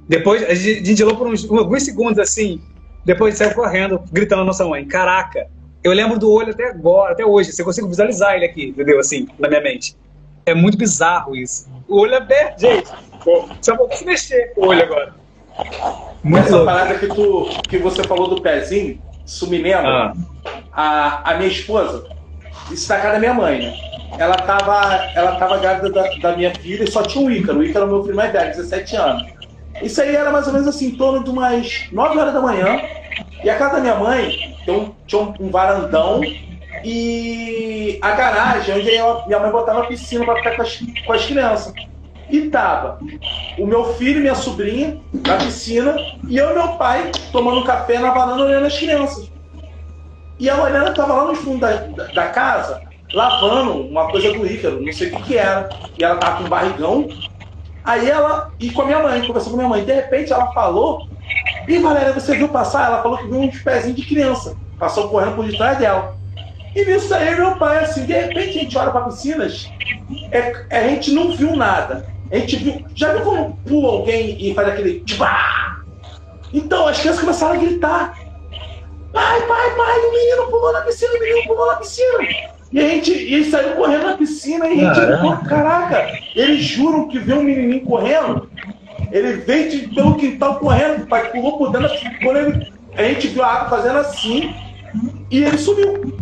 Depois, a gente gelou por uns, alguns segundos assim. Depois saiu correndo, gritando a nossa mãe. Caraca, eu lembro do olho até agora, até hoje. Você consegue visualizar ele aqui, entendeu? Assim, na minha mente. É muito bizarro isso. O olho aberto, gente. Só vou se mexer com o olho agora. Muito Essa louco. parada que, tu, que você falou do pezinho, isso me lembra. Ah. A, a minha esposa, casa da minha mãe, né? Ela tava, ela tava grávida da, da minha filha e só tinha o Ícaro. O Ícaro é o meu filho mais velho, 17 anos. Isso aí era mais ou menos assim, em torno de umas 9 horas da manhã. E a casa da minha mãe tinha um, um, varandão e a garagem onde eu, minha mãe botava a piscina para ficar com as, com as crianças. E tava o meu filho e minha sobrinha na piscina e eu e meu pai tomando café na varanda olhando as crianças. E a Mariana estava lá no fundo da, da, da, casa, lavando uma coisa do Ícaro, não sei o que, que era. E ela tava com um barrigão. Aí ela, e com a minha mãe, conversando com a minha mãe, de repente ela falou, e Valéria, você viu passar? Ela falou que viu uns pezinhos de criança. Passou correndo por detrás dela. E nisso aí, meu pai, assim, de repente a gente olha para piscinas, é, a gente não viu nada. A gente viu. Já viu como pula alguém e faz aquele. Então as crianças começaram a gritar. Pai, pai, pai, o menino pulou na piscina, o menino pulou na piscina. E a gente e ele saiu correndo na piscina e a gente caraca. caraca, eles juram que vê um menininho correndo. Ele veio de, pelo quintal correndo, pai, pulou por dentro. Quando ele, a gente viu a água fazendo assim e ele sumiu.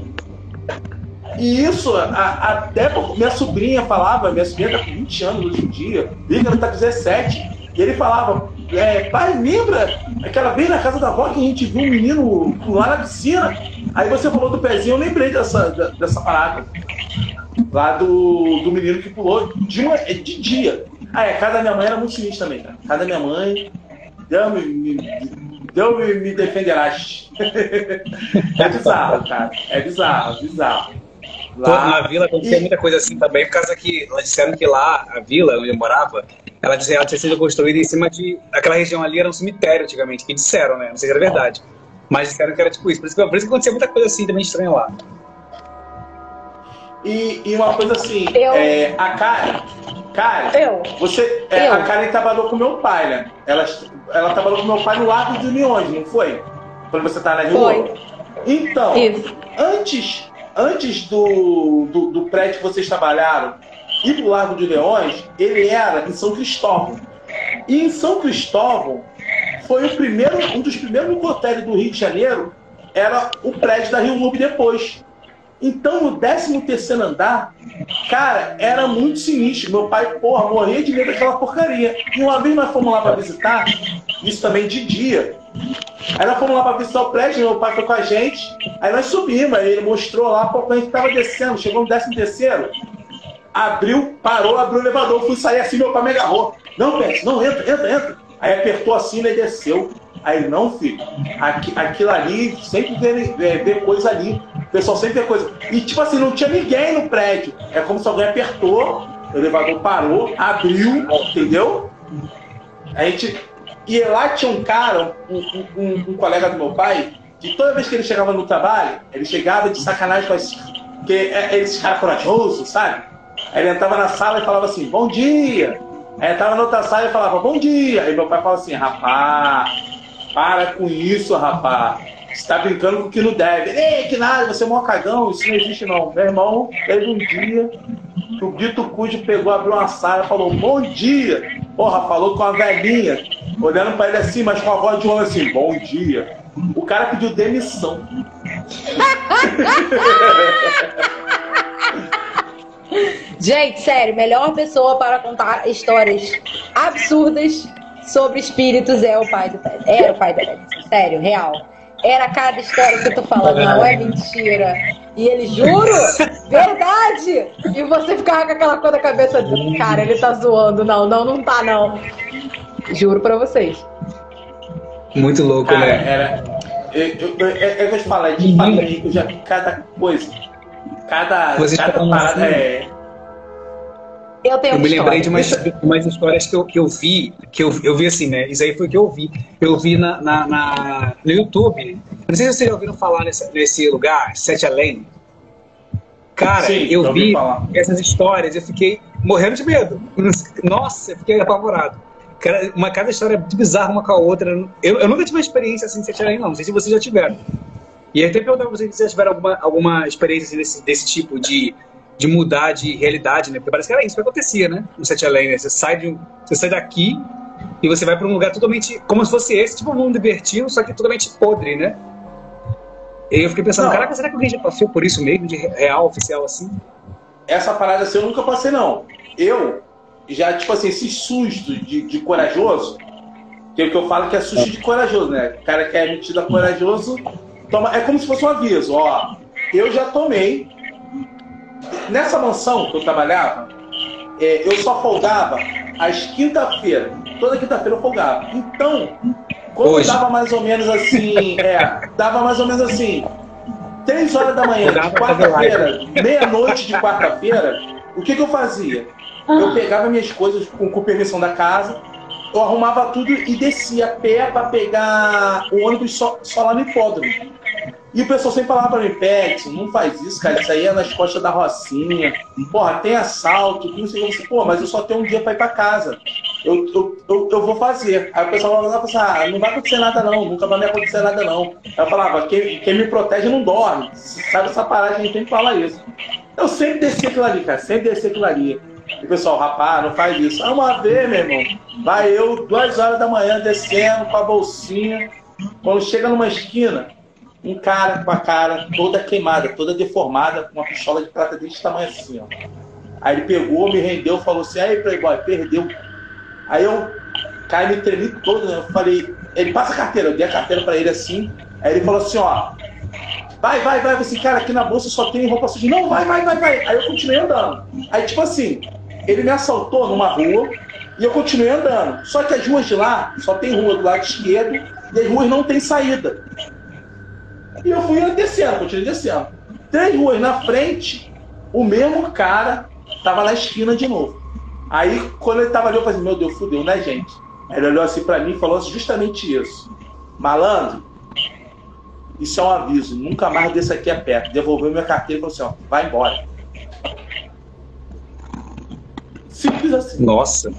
E isso, a, até minha sobrinha falava, minha sobrinha está com 20 anos hoje em dia, Lígia está com 17, e ele falava, é, pai, lembra aquela vez na casa da avó que a gente viu um menino pular na piscina? Aí você falou do pezinho, eu lembrei dessa, dessa parada. Lá do, do menino que pulou de, uma, de dia. Ah, é, a casa da minha mãe era muito sinistra também, cara. A casa da minha mãe. Deus me, me, Deus me, me defenderás. é bizarro, cara. É bizarro, bizarro. Lá... Na vila acontecia e... muita coisa assim também, por causa que disseram que lá, a vila onde eu morava, ela, disse, ela tinha sido construída em cima de. Aquela região ali era um cemitério antigamente, que disseram, né? Não sei se era verdade. Mas disseram que era tipo isso. Por isso que, por isso que acontecia muita coisa assim também estranha lá. E, e uma coisa assim, eu... é, a Karen, Karen, eu. você, é, eu. a Karen trabalhou com meu pai, né? Ela, ela trabalhou com meu pai no Lago de Uniões, não foi? Quando você tá na Rio Foi. Então, Isso. antes antes do, do, do prédio que vocês trabalharam ir para o Largo de Leões, ele era em São Cristóvão. E em São Cristóvão foi o primeiro, um dos primeiros hotéis do Rio de Janeiro, era o prédio da Rio Lube depois. Então, no 13 terceiro andar, cara, era muito sinistro. Meu pai, porra, morria de medo daquela porcaria. E uma vez nós fomos lá para visitar, isso também de dia, Aí nós fomos lá para visitar o prédio, meu pai foi com a gente. Aí nós subimos, aí ele mostrou lá, quando a gente tava descendo, chegou no décimo terceiro, abriu, parou, abriu o elevador, fui sair assim, meu pai me agarrou. Não, Pet, não, entra, entra, entra. Aí apertou assim e desceu. Aí, não, filho, aqui, aquilo ali, sempre vê, vê, vê, coisa ali. O pessoal sempre vê coisa. E tipo assim, não tinha ninguém no prédio. É como se alguém apertou, o elevador parou, abriu, entendeu? A gente e lá tinha um cara, um, um, um, colega do meu pai, que toda vez que ele chegava no trabalho, ele chegava de sacanagem com esse, que é, é corajoso, sabe? Aí ele entrava na sala e falava assim, bom dia. Aí entrava na outra sala e falava, bom dia. Aí meu pai falava assim, rapaz, para com isso, rapaz. Você tá brincando com o que não deve. Ei, que nada, você é um cagão, isso não existe não. Meu irmão, teve um dia que o Dito Cujo pegou, abriu uma sala e falou, bom dia. Porra, falou com a velhinha olhando para ele assim, mas com a voz de homem assim, bom dia. O cara pediu demissão. Gente, sério, melhor pessoa para contar histórias absurdas sobre espíritos é o pai do Ted. Era o pai do Ted. Sério, real. Era cada história que eu tô falando, não é mentira. E ele, juro, verdade! E você ficava com aquela coisa na cabeça, cara, ele tá zoando. Não, não, não tá, não. Juro pra vocês. Muito louco, Cara, né? Era. Eu, eu, eu, eu, eu te falar de família, eu já vi cada coisa. Cada, Você cada parada assim? é. Eu tenho Eu me lembrei de umas, umas histórias que eu, que eu vi, que eu, eu vi assim, né? Isso aí foi o que eu vi. Eu vi na, na, na no YouTube. Não sei se vocês já ouviram falar nesse, nesse lugar, Sete Além. Cara, Sim, eu vi essas histórias, eu fiquei morrendo de medo. Nossa, fiquei apavorado. Uma cada história muito bizarra uma com a outra. Eu, eu nunca tive uma experiência assim de Sete Além, não. Não sei se vocês já tiveram. E até perguntar pra vocês se já tiveram alguma, alguma experiência desse, desse tipo de, de mudar de realidade, né? Porque parece que era isso que acontecia, né? No Sete Além, né? Você sai, de, você sai daqui e você vai para um lugar totalmente como se fosse esse, tipo um mundo divertido, só que totalmente podre, né? E eu fiquei pensando, não. caraca, será que alguém já passou por isso mesmo, de real, oficial, assim? Essa parada assim eu nunca passei, não. Eu, já, tipo assim, esse susto de, de corajoso, que é o que eu falo que é susto de corajoso, né? O cara que é metido a corajoso, toma, é como se fosse um aviso, ó. Eu já tomei. Nessa mansão que eu trabalhava, é, eu só folgava às quinta-feira. Toda quinta-feira eu folgava. Então, quando Hoje. dava mais ou menos assim, é, dava mais ou menos assim, três horas da manhã de quarta-feira, meia-noite de quarta-feira, o que, que eu fazia? Eu ah. pegava minhas coisas com, com permissão da casa, eu arrumava tudo e descia a pé para pegar o ônibus só, só lá no hipódromo. E o pessoal sempre falava pra mim, Pet, não faz isso, cara, isso aí é nas costas da Rocinha. Porra, tem assalto, não sei o que. Pô, mas eu só tenho um dia pra ir pra casa. Eu, eu, eu, eu vou fazer. Aí o pessoal falava assim, ah, não vai acontecer nada não, nunca vai me acontecer nada não. Aí eu falava, quem, quem me protege não dorme. Sabe essa parada, a gente tem que falar isso. Eu sempre desci aquilo ali, cara, sempre desci aquilo ali. E o pessoal, rapaz, não faz isso. Ah, uma vez, meu irmão, vai eu, duas horas da manhã, descendo com a bolsinha. Quando chega numa esquina, um cara com a cara toda queimada, toda deformada, com uma pistola de prata desse tamanho assim, ó. Aí ele pegou, me rendeu, falou assim, aí, Playboy, perdeu. Aí eu caí, me tremi todo, né? Eu falei, ele passa a carteira, eu dei a carteira pra ele assim, aí ele falou assim, ó, vai, vai, vai, assim, cara, aqui na bolsa só tem roupa suja. Não, vai, vai, vai, vai. Aí eu continuei andando. Aí, tipo assim, ele me assaltou numa rua e eu continuei andando. Só que as ruas de lá só tem rua do lado esquerdo e as ruas não tem saída. E eu fui descendo, continuei descendo. Três ruas na frente, o mesmo cara tava na esquina de novo. Aí, quando ele tava ali, eu falei, meu Deus, fudeu, né, gente? Aí ele olhou assim pra mim e falou justamente isso. Malandro, isso é um aviso, nunca mais desse aqui é perto. Devolveu minha carteira e falou assim, ó, vai embora. Simples assim. Nossa.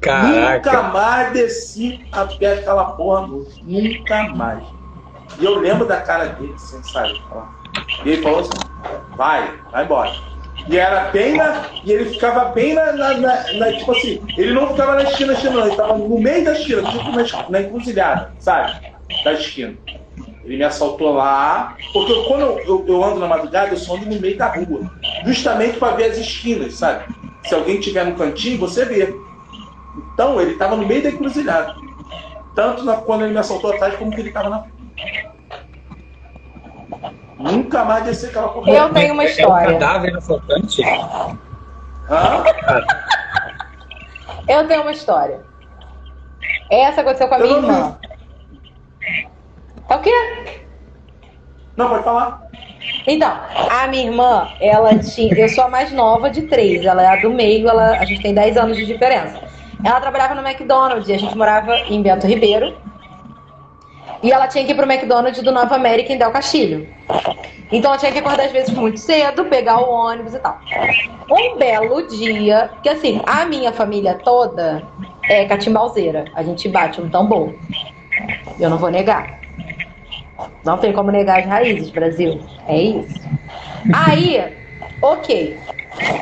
Caraca. Nunca mais desci a pé daquela porra, nunca mais. E eu lembro da cara dele, assim, sabe? E ele falou assim: vai, vai embora. E era bem na. E ele ficava bem na, na, na, na Tipo assim, ele não ficava na esquina, esquina, não, ele estava no meio da esquina, tipo na, na encruzilhada, sabe? Da esquina. Ele me assaltou lá, porque eu, quando eu, eu, ando na madrugada, eu só ando no meio da rua. Justamente para ver as esquinas, sabe? Se alguém tiver no cantinho, você vê. Então, ele estava no meio da encruzilhada. Tanto na, quando ele me assaltou atrás, como que ele estava na Nunca mais descer aquela porra. Eu tenho uma história. É um cadáver assaltante? Hã? Eu tenho uma história. Essa aconteceu com a minha irmã. Tá o quê? Não, pode falar. Então, a minha irmã, ela tinha. Eu sou a mais nova de três, ela é a do meio, ela, a gente tem 10 anos de diferença. Ela trabalhava no McDonald's e a gente morava em Bento Ribeiro. E ela tinha que ir pro McDonald's do Nova América em Del Castilho. Então ela tinha que acordar às vezes muito cedo, pegar o ônibus e tal. Um belo dia, que assim, a minha família toda é catimbalzeira. A gente bate um tambor. Eu não vou negar. Não tem como negar as raízes, Brasil. É isso. Aí, ok.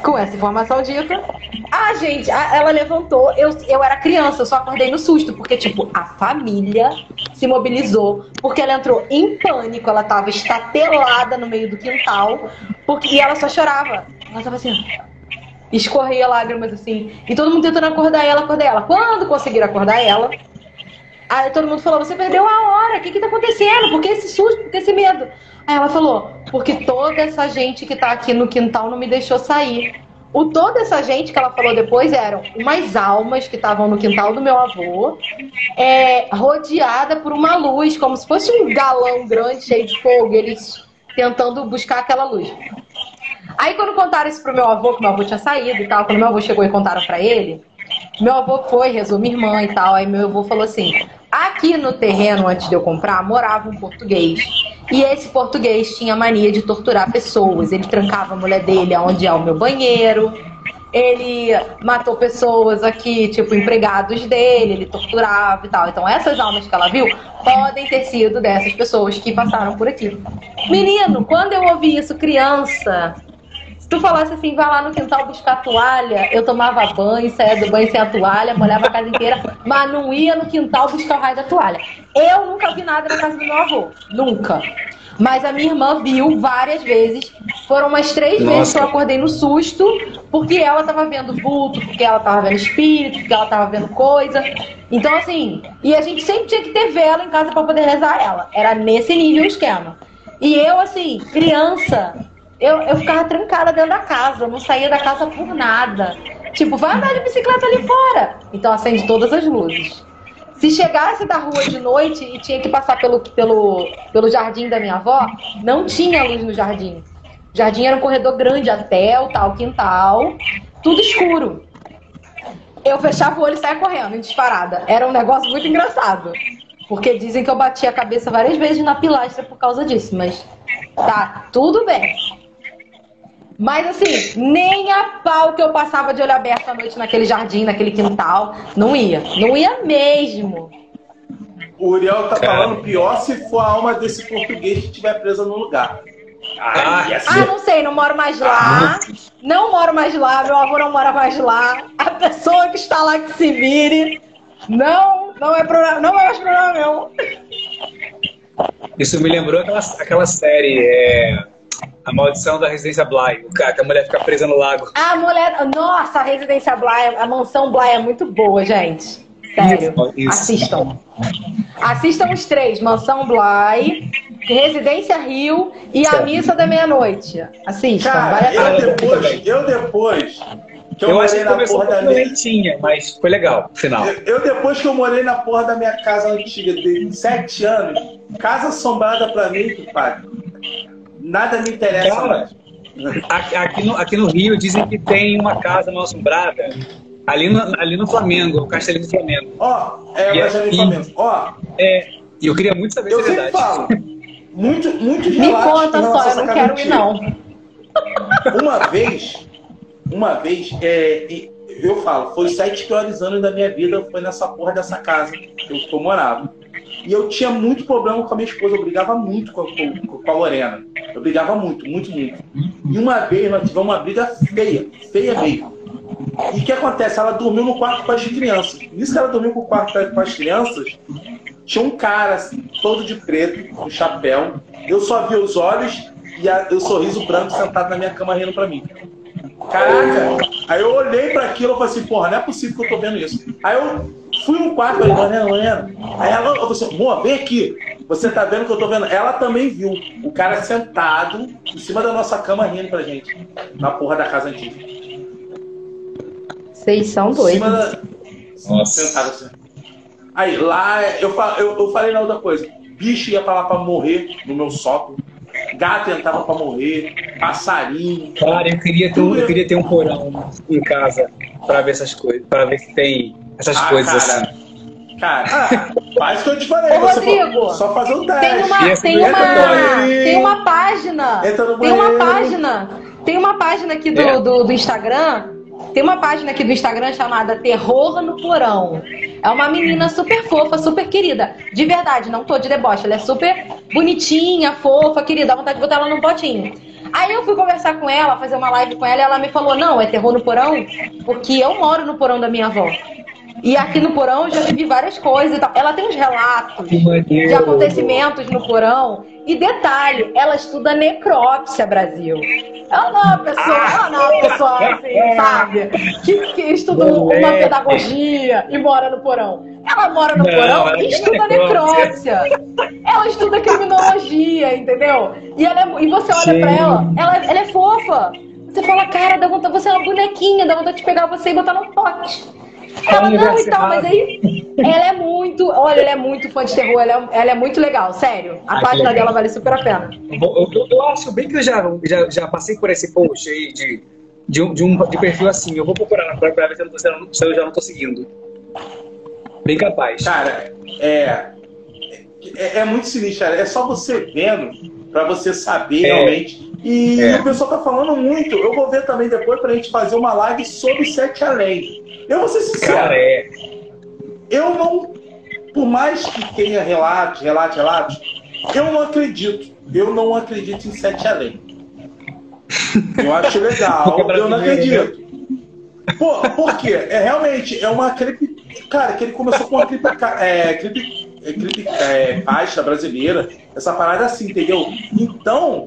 Com essa informação dita, a gente, ela levantou, eu, eu era criança, eu só acordei no susto, porque, tipo, a família se mobilizou, porque ela entrou em pânico, ela tava estatelada no meio do quintal, porque, e ela só chorava. Ela tava assim, escorria lágrimas assim, e todo mundo tentando acordar ela, acordar ela. Quando conseguiram acordar ela, Aí todo mundo falou: Você perdeu a hora, o que que tá acontecendo? Por que esse susto? Por que esse medo? Aí ela falou: Porque toda essa gente que tá aqui no quintal não me deixou sair. O toda essa gente que ela falou depois eram umas almas que estavam no quintal do meu avô, é, rodeada por uma luz, como se fosse um galão grande cheio de fogo, eles tentando buscar aquela luz. Aí quando contaram isso pro meu avô, que meu avô tinha saído e tal, quando meu avô chegou e contaram para ele, meu avô foi, rezou minha irmã e tal. Aí meu avô falou assim: aqui no terreno, antes de eu comprar, morava um português. E esse português tinha mania de torturar pessoas. Ele trancava a mulher dele aonde é o meu banheiro. ele matou pessoas aqui, tipo, empregados dele, ele torturava e tal. Então, essas almas que ela viu podem ter sido dessas pessoas que passaram por aqui. Menino, quando eu ouvi isso criança, tu falasse assim, vai lá no quintal buscar toalha, eu tomava banho, saía do banho sem a toalha, molhava a casa inteira, mas não ia no quintal buscar o raio da toalha. Eu nunca vi nada na casa do meu avô. Nunca. Mas a minha irmã viu várias vezes. Foram umas três Nossa. vezes que eu acordei no susto, porque ela tava vendo vulto, porque ela tava vendo espírito, porque ela tava vendo coisa. Então, assim, e a gente sempre tinha que ter vela em casa pra poder rezar ela. Era nesse nível o esquema. E eu, assim, criança, eu, eu ficava trancada dentro da casa, não saía da casa por nada. Tipo, vai andar de bicicleta ali fora. Então acende todas as luzes. Se chegasse da rua de noite e tinha que passar pelo, pelo, pelo jardim da minha avó, não tinha luz no jardim. O jardim era um corredor grande até o tal quintal, tudo escuro. Eu fechava o olho e saia correndo, em disparada. Era um negócio muito engraçado. Porque dizem que eu bati a cabeça várias vezes na pilastra por causa disso, mas tá tudo bem. Mas assim, nem a pau que eu passava de olho aberto à noite naquele jardim, naquele quintal, não ia. Não ia mesmo. O Uriel tá Cara. falando pior se for a alma desse português que estiver presa no lugar. Ah, Ai, Ah, não sei, não moro mais lá. Não moro mais lá, meu avô não mora mais lá. A pessoa que está lá que se vire. Não, não é problema, não é mais problema meu. Isso me lembrou aquela, aquela série, é, A Maldição da Residência Bly, o cara, que a mulher fica presa no lago. A mulher. Nossa, a residência Bly, a mansão Bly é muito boa, gente. Sério. Isso, isso. Assistam. Assistam os três: Mansão Bly, Residência Rio e a. Missa da Meia-Noite. Assistam, vale a Cara, eu depois, eu depois que eu, Eu, acho morei que na começou porra da pouco minha. lentinha, mas foi legal, no final. Eu, eu, depois que eu morei na porra da minha casa antiga, de sete anos, casa assombrada pra mim, pai. Nada me interessa Cara. Aqui, no, aqui no Rio dizem que tem uma casa mal assombrada ali no, ali no Flamengo, o Castelinho do Flamengo. Ó, é, E mas já aqui- me Flamengo. Ó, É, e eu queria muito saber eu se é sempre verdade. falo. Muito, muitos Me conta só, eu não quero ir, não. Uma vez, uma vez, é, eu falo, foi sete piores anos da minha vida, foi nessa porra dessa casa que eu, que eu morava. E eu tinha muito problema com a minha esposa, eu brigava muito com a, com, com a Lorena. Eu brigava muito, muito, muito. E uma vez nós tivemos uma briga feia, feia mesmo. E o que acontece? Ela dormiu no quarto com as crianças. Nisso que ela dormiu no quarto com as crianças, tinha um cara assim, todo de preto, com chapéu. Eu só vi os olhos e a- o sorriso branco sentado na minha cama rindo pra mim. Caraca! Aí eu olhei pra aquilo e falei assim, porra, não é possível que eu tô vendo isso. Aí eu fui no quarto, falei, Lorena, Lorena. Aí ela, eu falei assim, amor, vem aqui. Você tá vendo que eu tô vendo? Ela também viu o cara sentado em cima da nossa cama rindo pra gente. Na porra da casa antiga. Vocês são doidos. da... Nossa. Sentado assim. Aí, lá, eu, eu, eu falei na outra coisa. Bicho ia pra lá pra morrer no meu sótão. Gato entrava pra morrer. Passarinho. Cara, eu queria, ter um, eu queria ter um porão em casa pra ver essas coisas, para ver se tem essas Ah, coisas cara. assim. Cara, ah, faz o que eu te falei. Ô, Rodrigo, só fazer o Tem teste. uma, tem uma, tem uma página. Tem uma página. Tem uma página aqui do, É. do, do Instagram. Tem uma página aqui do Instagram chamada Terror no Porão. É uma menina super fofa, super querida. De verdade, não tô de deboche. Ela é super bonitinha, fofa, querida. Dá vontade de botar ela num potinho. Aí eu fui conversar com ela, fazer uma live com ela, e ela me falou: não, é terror no porão, porque eu moro no porão da minha avó. E aqui no porão eu já vivi várias coisas e tal. Ela tem uns relatos de acontecimentos no porão. E detalhe, ela estuda necrópsia, Brasil. Ela não é uma pessoa, ela não é uma pessoa assim, sabe? Que, que estuda um- uma Moleque. pedagogia e mora no porão. Ela mora no Não, porão e é estuda necrópsia. necrópsia. Ela estuda criminologia, entendeu? E, ela é- e você olha pra Gente. ela, ela, ela é fofa. Você fala, cara, dá vontade, você é uma bonequinha, dá vontade de pegar você e botar num pote. Ela, não, então, mas aí ela é muito, olha, ela é muito fã de terror, ela é, ela é muito legal, sério. A Ah, página dela vale super a pena. Eu, eu- eu acho bem que eu já, já, já passei por esse post aí de, de, um, de, um, de perfil assim. Eu vou procurar na própria pra ver se eu, já não tô seguindo. Bem capaz. Cara, é, é, é muito sinistro, cara. É só você vendo pra você saber É. realmente E É. o pessoal tá falando muito. Eu vou ver também depois pra gente fazer uma live sobre Sete Além. Eu vou ser sincero. Cara, é. Eu não, por mais que tenha relatos, relatos, relatos, eu não acredito. Eu não acredito em Sete Além. Eu acho legal, é eu não brasileiro, acredito. Por, por quê? É realmente, é uma clipe. Cara, que ele começou com uma clipe. É, clipe, é, pasta brasileira, essa parada assim, entendeu? Então,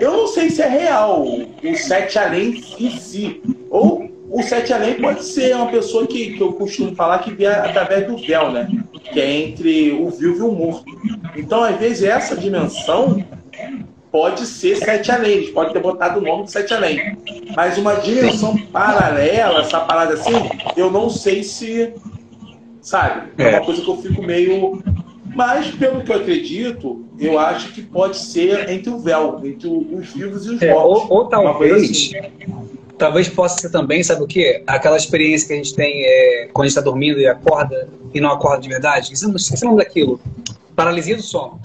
eu não sei se é real o Sete Além em si. Ou o Sete Além pode ser uma pessoa que, que eu costumo falar que vê através do véu, né? Que é entre o vivo e o morto. Então, às vezes, essa dimensão pode ser Sete Além. Podem ter botado o nome de Sete Além. Mas uma dimensão paralela, essa parada assim, eu não sei se. Sabe? É, É. uma coisa que eu fico meio. Mas, pelo que eu acredito, eu acho que pode ser entre o véu, entre os vivos e os É, mortos. ou, ou talvez, assim. talvez possa ser também, sabe o quê? Aquela experiência que a gente tem é, quando a gente está dormindo e acorda e não acorda de verdade. Esqueci o nome daquilo. Paralisia do sono.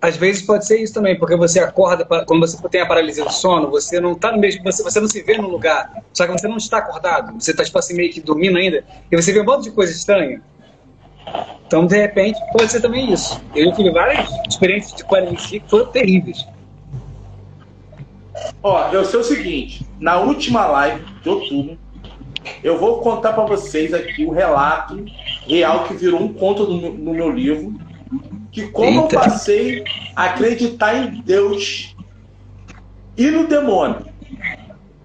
Às vezes pode ser isso também, porque você acorda, quando você tem a paralisia do sono, você não tá no mesmo, você, você não se vê no lugar, só que você não está acordado, você está tipo assim meio que dormindo ainda, e você vê um monte de coisa estranha. Então, de repente, pode ser também isso. Eu tive várias experiências de paralisia que foram terríveis. Ó, eu sei o seguinte, na última live de outubro, eu vou contar pra vocês aqui o relato real que virou um conto no, no meu livro, que como Eita. eu passei a acreditar em Deus e no demônio.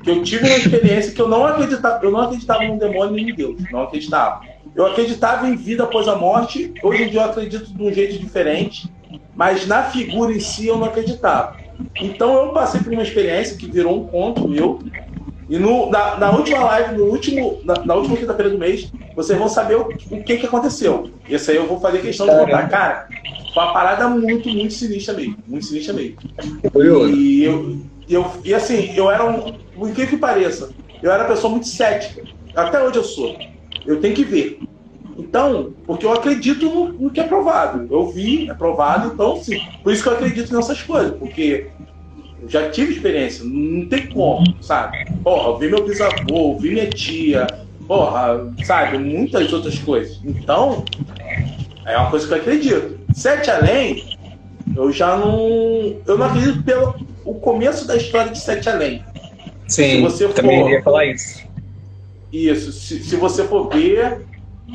Que eu tive uma experiência que eu não acreditava, eu não acreditava no demônio nem em Deus, não acreditava. Eu acreditava em vida após a morte, hoje em dia eu acredito de um jeito diferente, mas na figura em si eu não acreditava. Então eu passei por uma experiência que virou um conto meu. E no- na, na última live, no último, na, na última quinta-feira do mês, vocês vão saber o, o que, que aconteceu. Esse aí eu vou fazer questão de contar. Cara, foi uma parada muito, muito sinistra mesmo. Muito sinistra mesmo. Curioso. E, eu, eu, e assim, eu era um. Por incrível que pareça, eu era uma pessoa muito cética. Até hoje eu sou. Eu tenho que ver. Então, porque eu acredito no, no que é provado. Eu vi, é provado, então sim. Por isso que eu acredito nessas coisas, porque já tive experiência, não tem como, sabe? Porra, vi meu bisavô, eu vi minha tia, porra, sabe? Muitas outras coisas. Então, é uma coisa que eu acredito. Sete Além, eu já não. Eu não acredito pelo o começo da história de Sete Além. Sim, Se você também for- ia falar isso. Isso, se, se você for ver,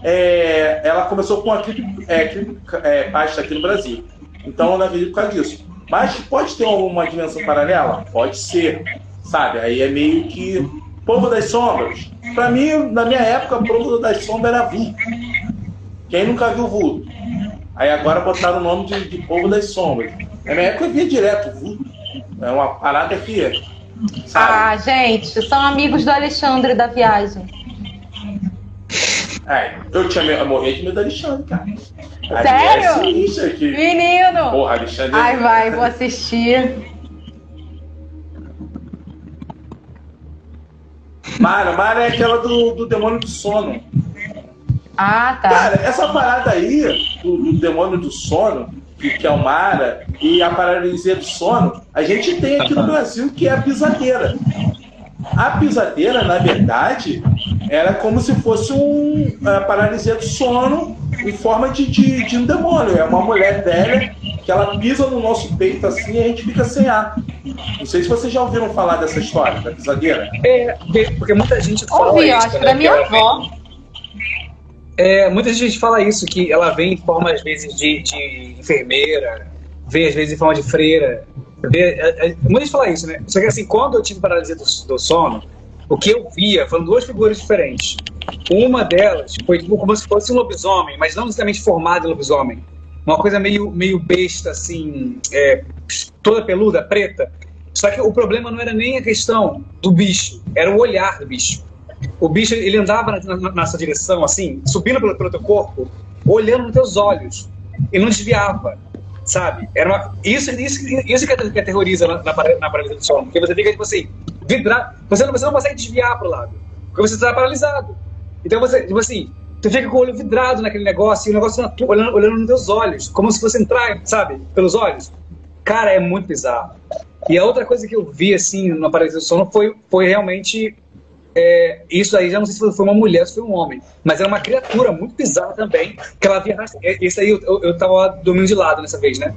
é, ela começou com a clipe, é, clipe é, pasta aqui no Brasil. Então eu não acredito por causa disso. Mas pode ter uma dimensão paralela? Pode ser. Sabe? Aí é meio que. Povo das Sombras. Pra mim, na minha época, Povo das Sombras era vulto. Quem nunca viu vulto? Aí agora botaram o nome de, de Povo das Sombras. Na minha época eu via direto vulto. É uma parada que. Sabe? Ah, gente, são amigos do Alexandre da viagem. É, eu tinha me- eu morri de medo do Alexandre, cara. Sério? É aqui. Menino! Porra, Alexandre. Ai, vai, vou assistir. Mara, Mara é aquela do, do demônio do sono. Ah, tá. Cara, essa parada aí do, do demônio do sono, que, que é o Mara, e a paralisia do sono, a gente tem aqui no Brasil que é a pisadeira. A pisadeira, na verdade, era como se fosse um a paralisia do sono em forma de, de, de um demônio. É uma mulher velha que ela pisa no nosso peito assim e a gente fica sem ar. Não sei se vocês já ouviram falar dessa história, da pisadeira. É, porque- muita gente fala Ouvi, isso, acho que né, da minha ela vem- avó. É, muita gente fala isso, que ela vem em forma, às vezes, de, de enfermeira, vem, às vezes, em forma de freira. Vê, é, é, muita gente fala isso, né? Só que, assim, quando eu tive paralisia do, do sono, o que eu via foram duas figuras diferentes. Uma delas foi tipo, como se fosse um lobisomem, mas não necessariamente formado em lobisomem. Uma coisa meio, meio besta, assim, é, toda peluda, preta. Só que o problema não era nem a questão do bicho, era o olhar do bicho. O bicho, ele andava na, na, na sua direção, assim, subindo pelo, pelo teu corpo, olhando nos teus olhos, e não desviava, sabe? Era uma, isso, isso, isso que ater- que aterroriza na, na, na paralisia do sono, porque você fica, tipo assim, vidrado, você não, você não consegue desviar pro lado, porque você está paralisado. Então você, tipo assim, tu fica com o olho vidrado naquele negócio, e o negócio na olhando, olhando nos teus olhos, como se fosse entrar, sabe, pelos olhos. Cara, é muito bizarro. E a outra coisa que eu vi, assim, no aparelho do sono foi, foi realmente. é, isso aí, já não sei se foi uma mulher se foi um homem, mas era uma criatura muito bizarra também, que ela vinha. é, Esse aí eu, eu, eu tava dormindo de lado nessa vez, né?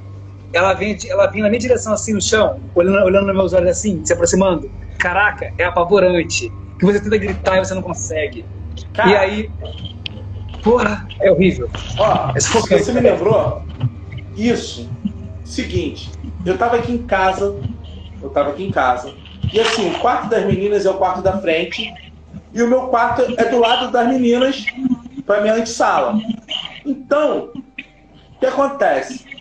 Ela vinha, ela vinha na minha direção, assim, no chão, olhando, olhando nos meus olhos assim, se aproximando. Caraca, é apavorante. Que você tenta gritar e você não consegue. Cara, E aí. Porra, é horrível. Ó, que- você me lembrou? Isso. Seguinte, eu tava aqui em casa, eu tava aqui em casa, e assim, o quarto das meninas é o quarto da frente, e o meu quarto é do lado das meninas, pra minha antessala. Então, o que acontece?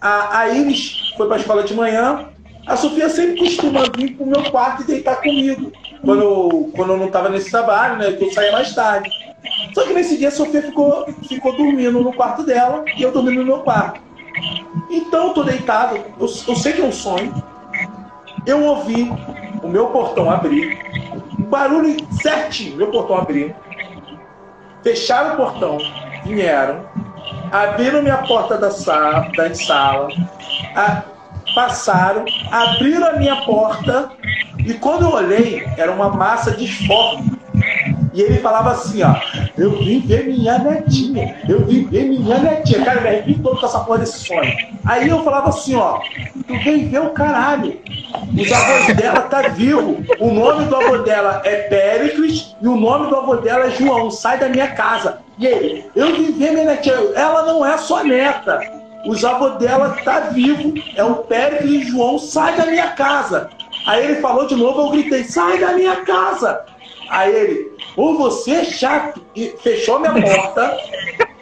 A, a Iris foi pra escola de manhã, a Sofia sempre costuma vir pro meu quarto e deitar comigo, quando eu, quando eu não tava nesse trabalho, né, que eu saía mais tarde. Só que nesse dia a Sofia ficou, ficou dormindo no quarto dela e eu dormindo no meu quarto. Então eu tô deitado, eu, eu sei que é um sonho. Eu ouvi o meu portão abrir, barulho certinho, meu portão abrir. Fecharam o portão, vieram, abriram minha porta da sala, da sala, a- passaram, abriram a minha porta e quando eu olhei, era uma massa disforme. E ele falava assim, ó, eu vim ver minha netinha, eu vim ver minha netinha. Cara, me arrepio todo com essa porra desse sonho. Aí eu falava assim, ó, tu vem ver o caralho. Os avós dela tá vivo. O nome do avô dela é Péricles e o nome do avô dela é João. Sai da minha casa. E ele, eu vim ver minha netinha. Ela não é sua neta. Os avô dela tá vivo. É o e João. Sai da minha casa. Aí ele falou de novo, eu gritei, sai da minha casa. Aí ele, ou você é chato, e fechou minha porta,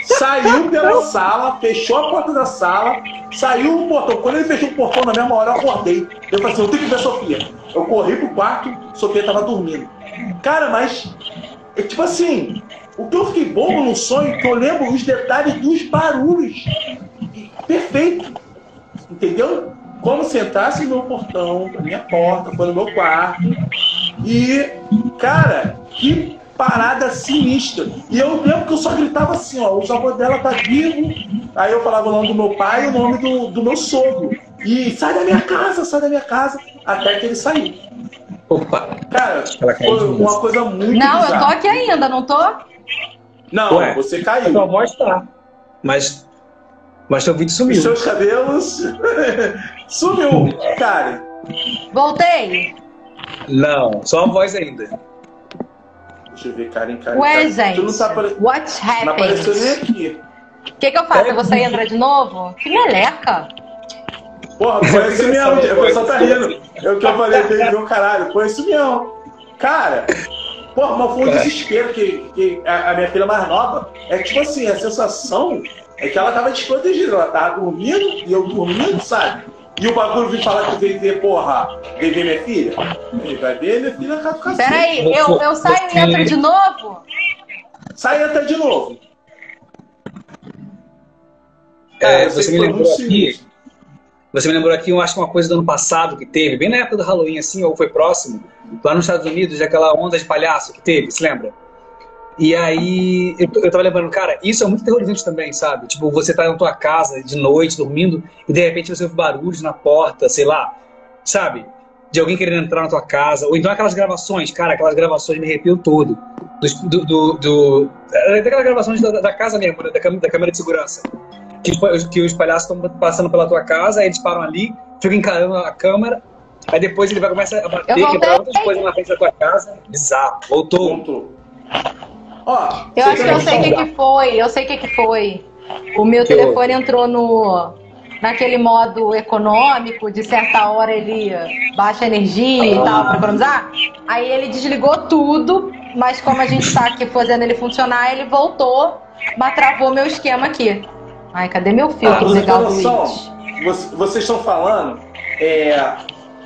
saiu pela sala, fechou a porta da sala, saiu o portão. Quando ele fechou o portão na mesma hora, eu acordei. Eu falei assim, eu tenho que ver a Sofia. Eu corri pro quarto, Sofia tava dormindo. Cara, mas, é tipo assim, o que eu fiquei bobo no sonho, é que eu lembro os detalhes dos barulhos. Perfeito. Entendeu? Como se entrasse no meu portão, na minha porta, foi no meu quarto. E, cara, que parada sinistra. E eu lembro que eu só gritava assim, ó, os avós dela tá vivo. Aí eu falava o nome do meu pai e o nome do, do meu sogro. E sai da minha casa, sai da minha casa, até que ele saiu. Opa, Cara, foi uma coisa muito Não, eu tô bizarra. aqui ainda, não tô? Não, Ué, você caiu. tua voz tá. Mas. Mas teu vídeo Os sumiu. seus cabelos sumiu, cara. Voltei. Não, só a voz ainda. Deixa eu ver, Karen, Karen. Ué, Karen. gente. Tu não, tá apare... What não apareceu nem aqui. O que, que eu faço? É. Você entra de novo? Que meleca. Porra, foi isso mesmo. A pessoa tá rindo. É o que eu falei, o caralho. Foi isso mesmo. Cara, porra, mas foi um Cara. desespero que, que a, a minha filha mais nova. É tipo assim, a sensação é que ela tava desprotegida. Ela tava dormindo e eu dormindo, sabe? E o bagulho veio falar que veio ver, porra, veio ver minha filha. Ele vai ver minha filha com cacete. Peraí, eu, eu saio e entro de novo? Sai e entra de novo. É, você me lembrou aqui. Você me lembrou aqui, eu acho uma coisa do ano passado que teve, bem na época do Halloween, assim, ou foi próximo, lá nos Estados Unidos, aquela onda de palhaço que teve, se lembra? E aí, eu, eu tava lembrando, cara, isso é muito terrorizante também, sabe? Tipo, você tá na tua casa de noite, dormindo, e de repente você ouve barulhos na porta, sei lá, sabe? De alguém querendo entrar na tua casa, ou então aquelas gravações, cara, aquelas gravações me arrepiam todo. Do, do, do, daquelas gravações da, da casa mesmo, né? da, câmera- da câmera de segurança que, os- que os palhaços estão passando pela tua casa, aí eles param ali, ficam encarando a câmera, aí depois ele vai começar a bater, Eu quebrar outras coisas na frente da tua casa. Bizarro. Voltou. Voltou. Ó, Eu acho que eu sei o que, que foi. Eu sei o que, que foi. O meu Que telefone entrou no naquele modo econômico, de certa hora ele baixa energia e tal para economizar. Aí ele desligou tudo, mas como a gente tá aqui fazendo ele funcionar, ele voltou, mas travou meu esquema aqui. Ai, cadê meu Ah, filtro você legal tem do Vocês estão falando. é,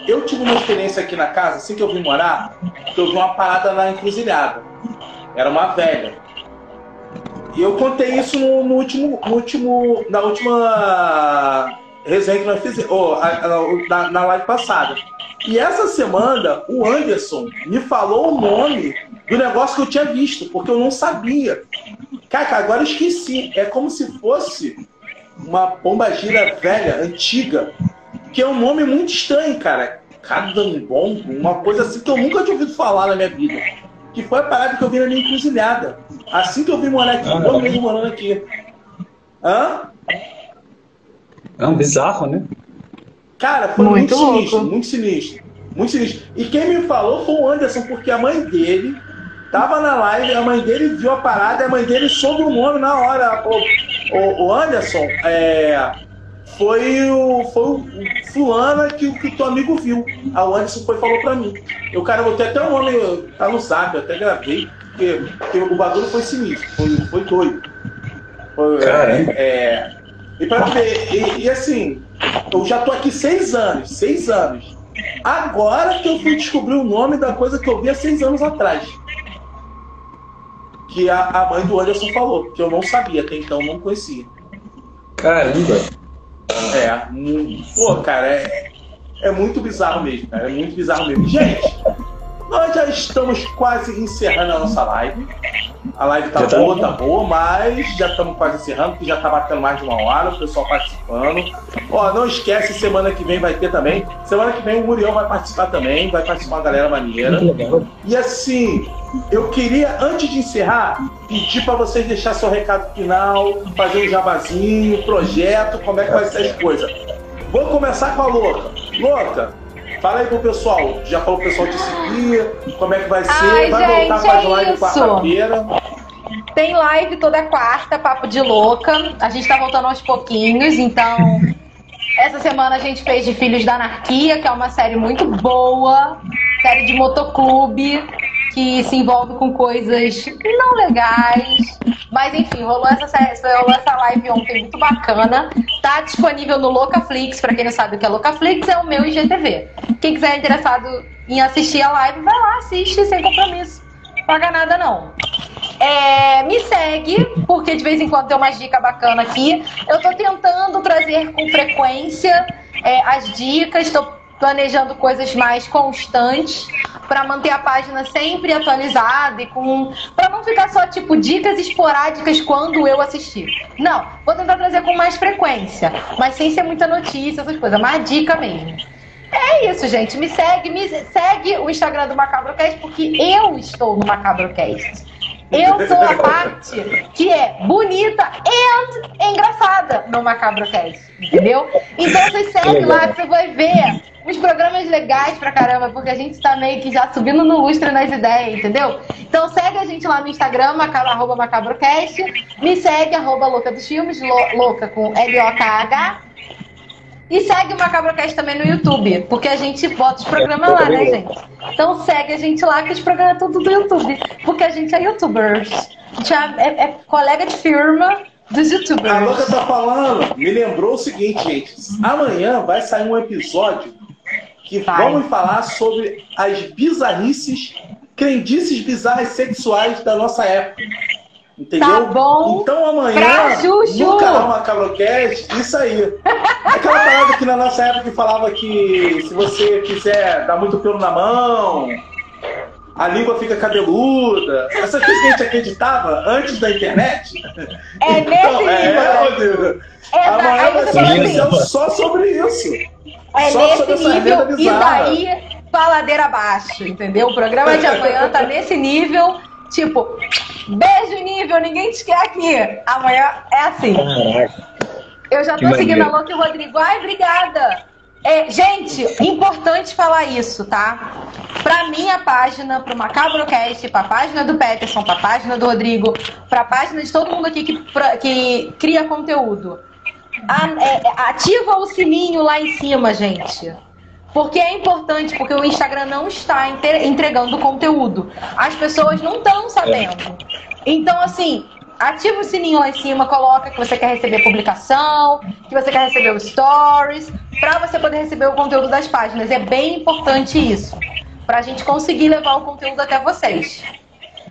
eu tive uma experiência aqui na casa, assim que eu vim morar, que eu vi uma parada na encruzilhada. Era uma velha. E eu contei isso no, no último, no último. Na última resenha que nós fizemos. a- na, na live passada. E essa semana, o Anderson me falou o nome do negócio que eu tinha visto, porque eu não sabia. Cara, agora eu esqueci. É como se fosse uma pomba gira velha, antiga, que é um nome muito estranho, cara. Cadambombo, uma coisa assim que eu nunca tinha ouvido falar na minha vida. Que foi a parada que eu vi na minha encruzilhada. Assim que eu vi aqui, Ah, eu mesmo morando aqui. Hã? É um bizarro, né? Cara, foi Muito muito, louco. sinistro, muito sinistro. Muito sinistro. E quem me falou foi o Anderson, porque a mãe dele tava na live, a mãe dele viu a parada a mãe dele soube o nome na hora. O, o, o Anderson é, foi o, foi o fulana que, que o teu amigo viu. O Anderson foi e falou pra mim. Eu, cara, eu botei até o nome, tá no zap, eu até gravei, porque, porque o bagulho foi sinistro, foi, foi doido. Foi, Caramba. é, e pra ver, e, e assim, eu já tô aqui seis anos, seis anos. Agora que eu fui descobrir o nome da coisa que eu vi há seis anos atrás. Que a, a mãe do Anderson falou, que eu não sabia, até então não conhecia. Caramba. É, mu- pô, cara, é, é muito bizarro mesmo, cara, é muito bizarro mesmo. Gente, nós já estamos quase encerrando a nossa live. A live tá tá? boa, tá boa, mas já estamos quase encerrando, porque já tá batendo mais de uma hora, o pessoal participando. Ó, não esquece, semana que vem vai ter também. Semana que vem o Muriel vai participar também, vai participar uma galera maneira. E assim, eu queria, antes de encerrar, pedir para vocês deixar seu recado final, fazer um jabazinho, projeto, como é que vai ser as coisas. Vou começar com a Louca. Louca, fala aí pro pessoal. Já falou pro pessoal te seguir, como é que vai ser. Ai, vai gente, voltar para as é lives quarta-feira. Tem live toda quarta, Papo de Louca. A gente tá voltando aos pouquinhos, então. Essa semana a gente fez de Filhos da Anarquia, que é uma série muito boa, série de motoclube, que se envolve com coisas não legais. Mas enfim, rolou essa, rolou essa live ontem muito bacana. Tá disponível no Locaflix, pra quem não sabe o que é Locaflix, é o meu IGTV. Quem quiser interessado em assistir a live, vai lá, assiste sem compromisso. Paga nada não. É, me segue, porque de vez em quando tem umas dicas bacanas aqui. Eu tô tentando trazer com frequência é, as dicas, tô planejando coisas mais constantes para manter a página sempre atualizada e com para não ficar só tipo dicas esporádicas quando eu assistir. Não, vou tentar trazer com mais frequência, mas sem ser muita notícia, essas coisas, mais dica mesmo. É isso, gente. Me segue, me segue o Instagram do MacabroCast, porque eu estou no MacabroCast. Eu sou a parte que é bonita e engraçada no MacabroCast, entendeu? Então você segue lá você vai ver uns programas legais pra caramba, porque a gente tá meio que já subindo no lustre nas ideias, entendeu? Então segue a gente lá no Instagram, maca- arroba MacabroCast, me segue, arroba Louca dos Filmes, lo- louca com L-O-K-H, e segue o Macabrocast também no YouTube, porque a gente bota os programas lá, né, gente? Então segue a gente lá, que os programas é tudo do YouTube. Porque a gente é youtubers. A gente é, é- é colega de firma dos A youtubers. Louca tá falando, me lembrou o seguinte, gente. Amanhã vai sair um episódio que Vai. vamos falar sobre as bizarrices, crendices bizarras sexuais da nossa época. Entendeu? Tá bom. Então amanhã, no canal Macabrocast, isso aí. Aquela parada que na nossa época falava que se você quiser dar muito pelo na mão, a língua fica cabeluda. Essas coisas que a gente acreditava antes da internet. É nesse é, nível. É, Amanhã vai ser um especial só sobre isso. é só sobre nesse essa nível e daí paladeira abaixo, entendeu? O programa de amanhã tá nesse nível, tipo, beijo nível, ninguém te quer aqui. Amanhã é assim. Caraca. Eu já Que tô seguindo a maneiro. Louca e o Rodrigo. Ai, obrigada! É, gente, importante falar isso, tá? Pra minha página, pro Macabrocast, pra página do Peterson, pra página do Rodrigo, pra página de todo mundo aqui que, pra- que cria conteúdo. A- é, ativa o sininho lá em cima, gente. Porque é importante, porque o Instagram não está entregando conteúdo. As pessoas não estão sabendo. Então, assim, ativa o sininho lá em cima, coloca que você quer receber publicação, que você quer receber os stories, para você poder receber o conteúdo das páginas. É bem importante isso, para a gente conseguir levar o conteúdo até vocês.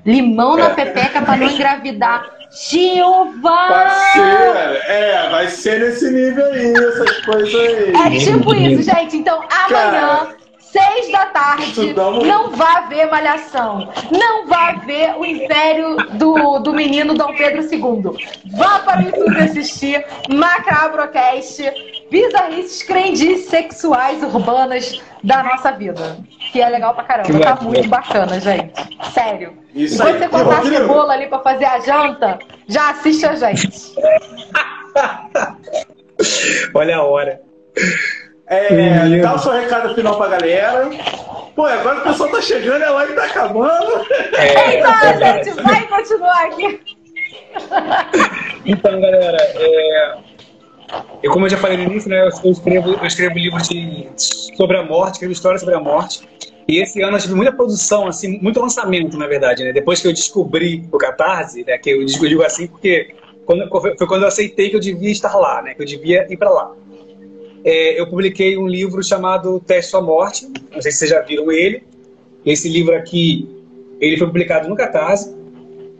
Limão na pepeca para não engravidar. Gilva! Vai ser, é, vai ser nesse nível aí, essas coisas aí. É tipo isso, gente. Então, amanhã, Cara, seis da tarde, não vá ver Malhação. Não vá ver o Império do, do Menino Dom Pedro II. Vá para o YouTube assistir Macabrocast. Bizarrices, crendices sexuais urbanas da nossa vida. Que é legal pra caramba. Que tá muito bacana, gente. Sério. Isso Se aí. você cortar cebola ali pra fazer a janta, já assiste a gente. Olha a hora. É, dá o seu recado final pra galera. Pô, agora o pessoal tá chegando, a live tá acabando. É, Então, a gente vai continuar aqui. Então, galera, é, eu, como eu já falei no início, né, eu, escrevo, eu escrevo livros de, sobre a morte, escrevo histórias sobre a morte. E esse ano eu tive muita produção, assim, muito lançamento, na verdade, né? Depois que eu descobri o Catarse, né, que eu digo, assim porque quando, foi quando eu aceitei que eu devia estar lá, né, que eu devia ir para lá. É, eu publiquei um livro chamado Teste Sua Morte, não sei se vocês já viram ele. Esse livro aqui, ele foi publicado no Catarse.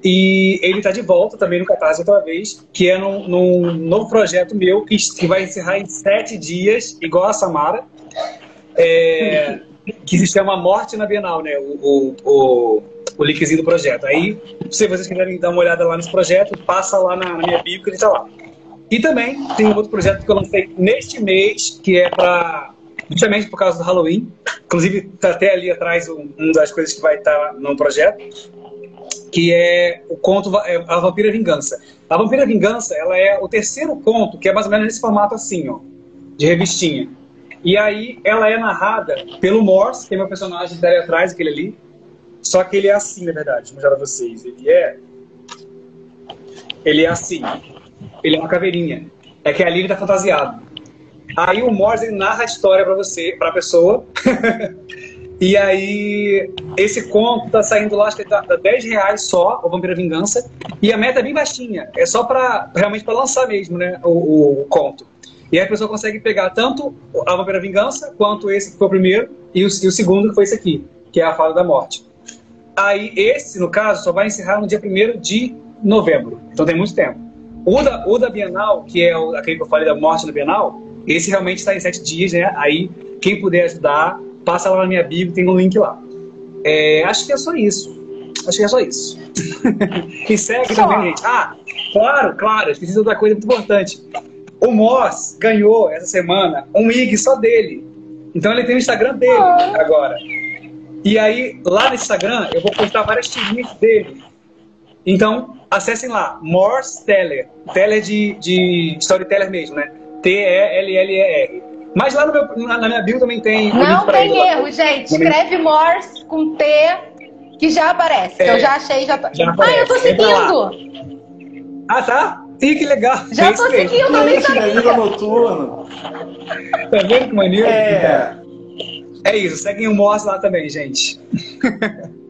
E ele está de volta também no Catarse outra vez, que é num, num novo projeto meu que, que vai encerrar em sete dias, igual a Samara, é, que se chama Morte na Bienal, né? O, o, o, o linkzinho do projeto. Aí, se vocês quiserem dar uma olhada lá nesse projeto, passa lá na, na minha bio que ele está lá. E também tem um outro projeto que eu lancei neste mês, que é para justamente por causa do Halloween. Inclusive, está até ali atrás um, um das coisas que vai estar no projeto que é o conto é, A Vampira Vingança. A Vampira Vingança, ela é o terceiro conto, que é mais ou menos nesse formato assim, ó, de revistinha. E aí ela é narrada pelo Morse, que é meu personagem que tá atrás, aquele ali. Só que ele é assim, na verdade, vou mostrar pra vocês. Ele é... Ele é assim. Ele é uma caveirinha. É que ali ele tá fantasiado. Aí o Morse, ele narra a história pra você, pra pessoa. E aí, esse conto tá saindo lá, acho que tá, tá 10 reais só, o Vampira Vingança. E a meta é bem baixinha. É só para realmente para lançar mesmo, né? O, o, o, conto. E aí a pessoa consegue pegar tanto a Vampira Vingança, quanto esse que foi o primeiro, e o, e o segundo que foi esse aqui, que é a Fala da Morte. Aí, esse, no caso, só vai encerrar no dia 1 de novembro. Então tem muito tempo. O da, o da Bienal, que é o, aquele que eu falei da morte na Bienal, esse realmente está em sete dias, né? Aí, quem puder ajudar, passa lá na minha bio, tem um link lá. É, acho que é só isso. Acho que é só isso. e segue Só. também, gente. Ah, claro, claro, esqueci de outra coisa muito importante. O Moss ganhou essa semana um IG só dele. Então ele tem o Instagram dele Ah. agora. E aí, lá no Instagram, eu vou postar várias tirinhas dele. Então, acessem lá, Morse Teller. Teller de, de storyteller mesmo, né? T-E-L-L-E-R. Mas lá no meu, na, na minha bio também tem. Não tem lá. erro, gente. Escreve Morse com T que já aparece. que É, eu já achei, já já Ah, eu tô aparece. Lá. seguindo. Ah, tá? Ih, que legal. Já É tô seguindo, eu nem sabia. Tá vendo que maneiro? É. É isso, seguem o Moss lá também, gente.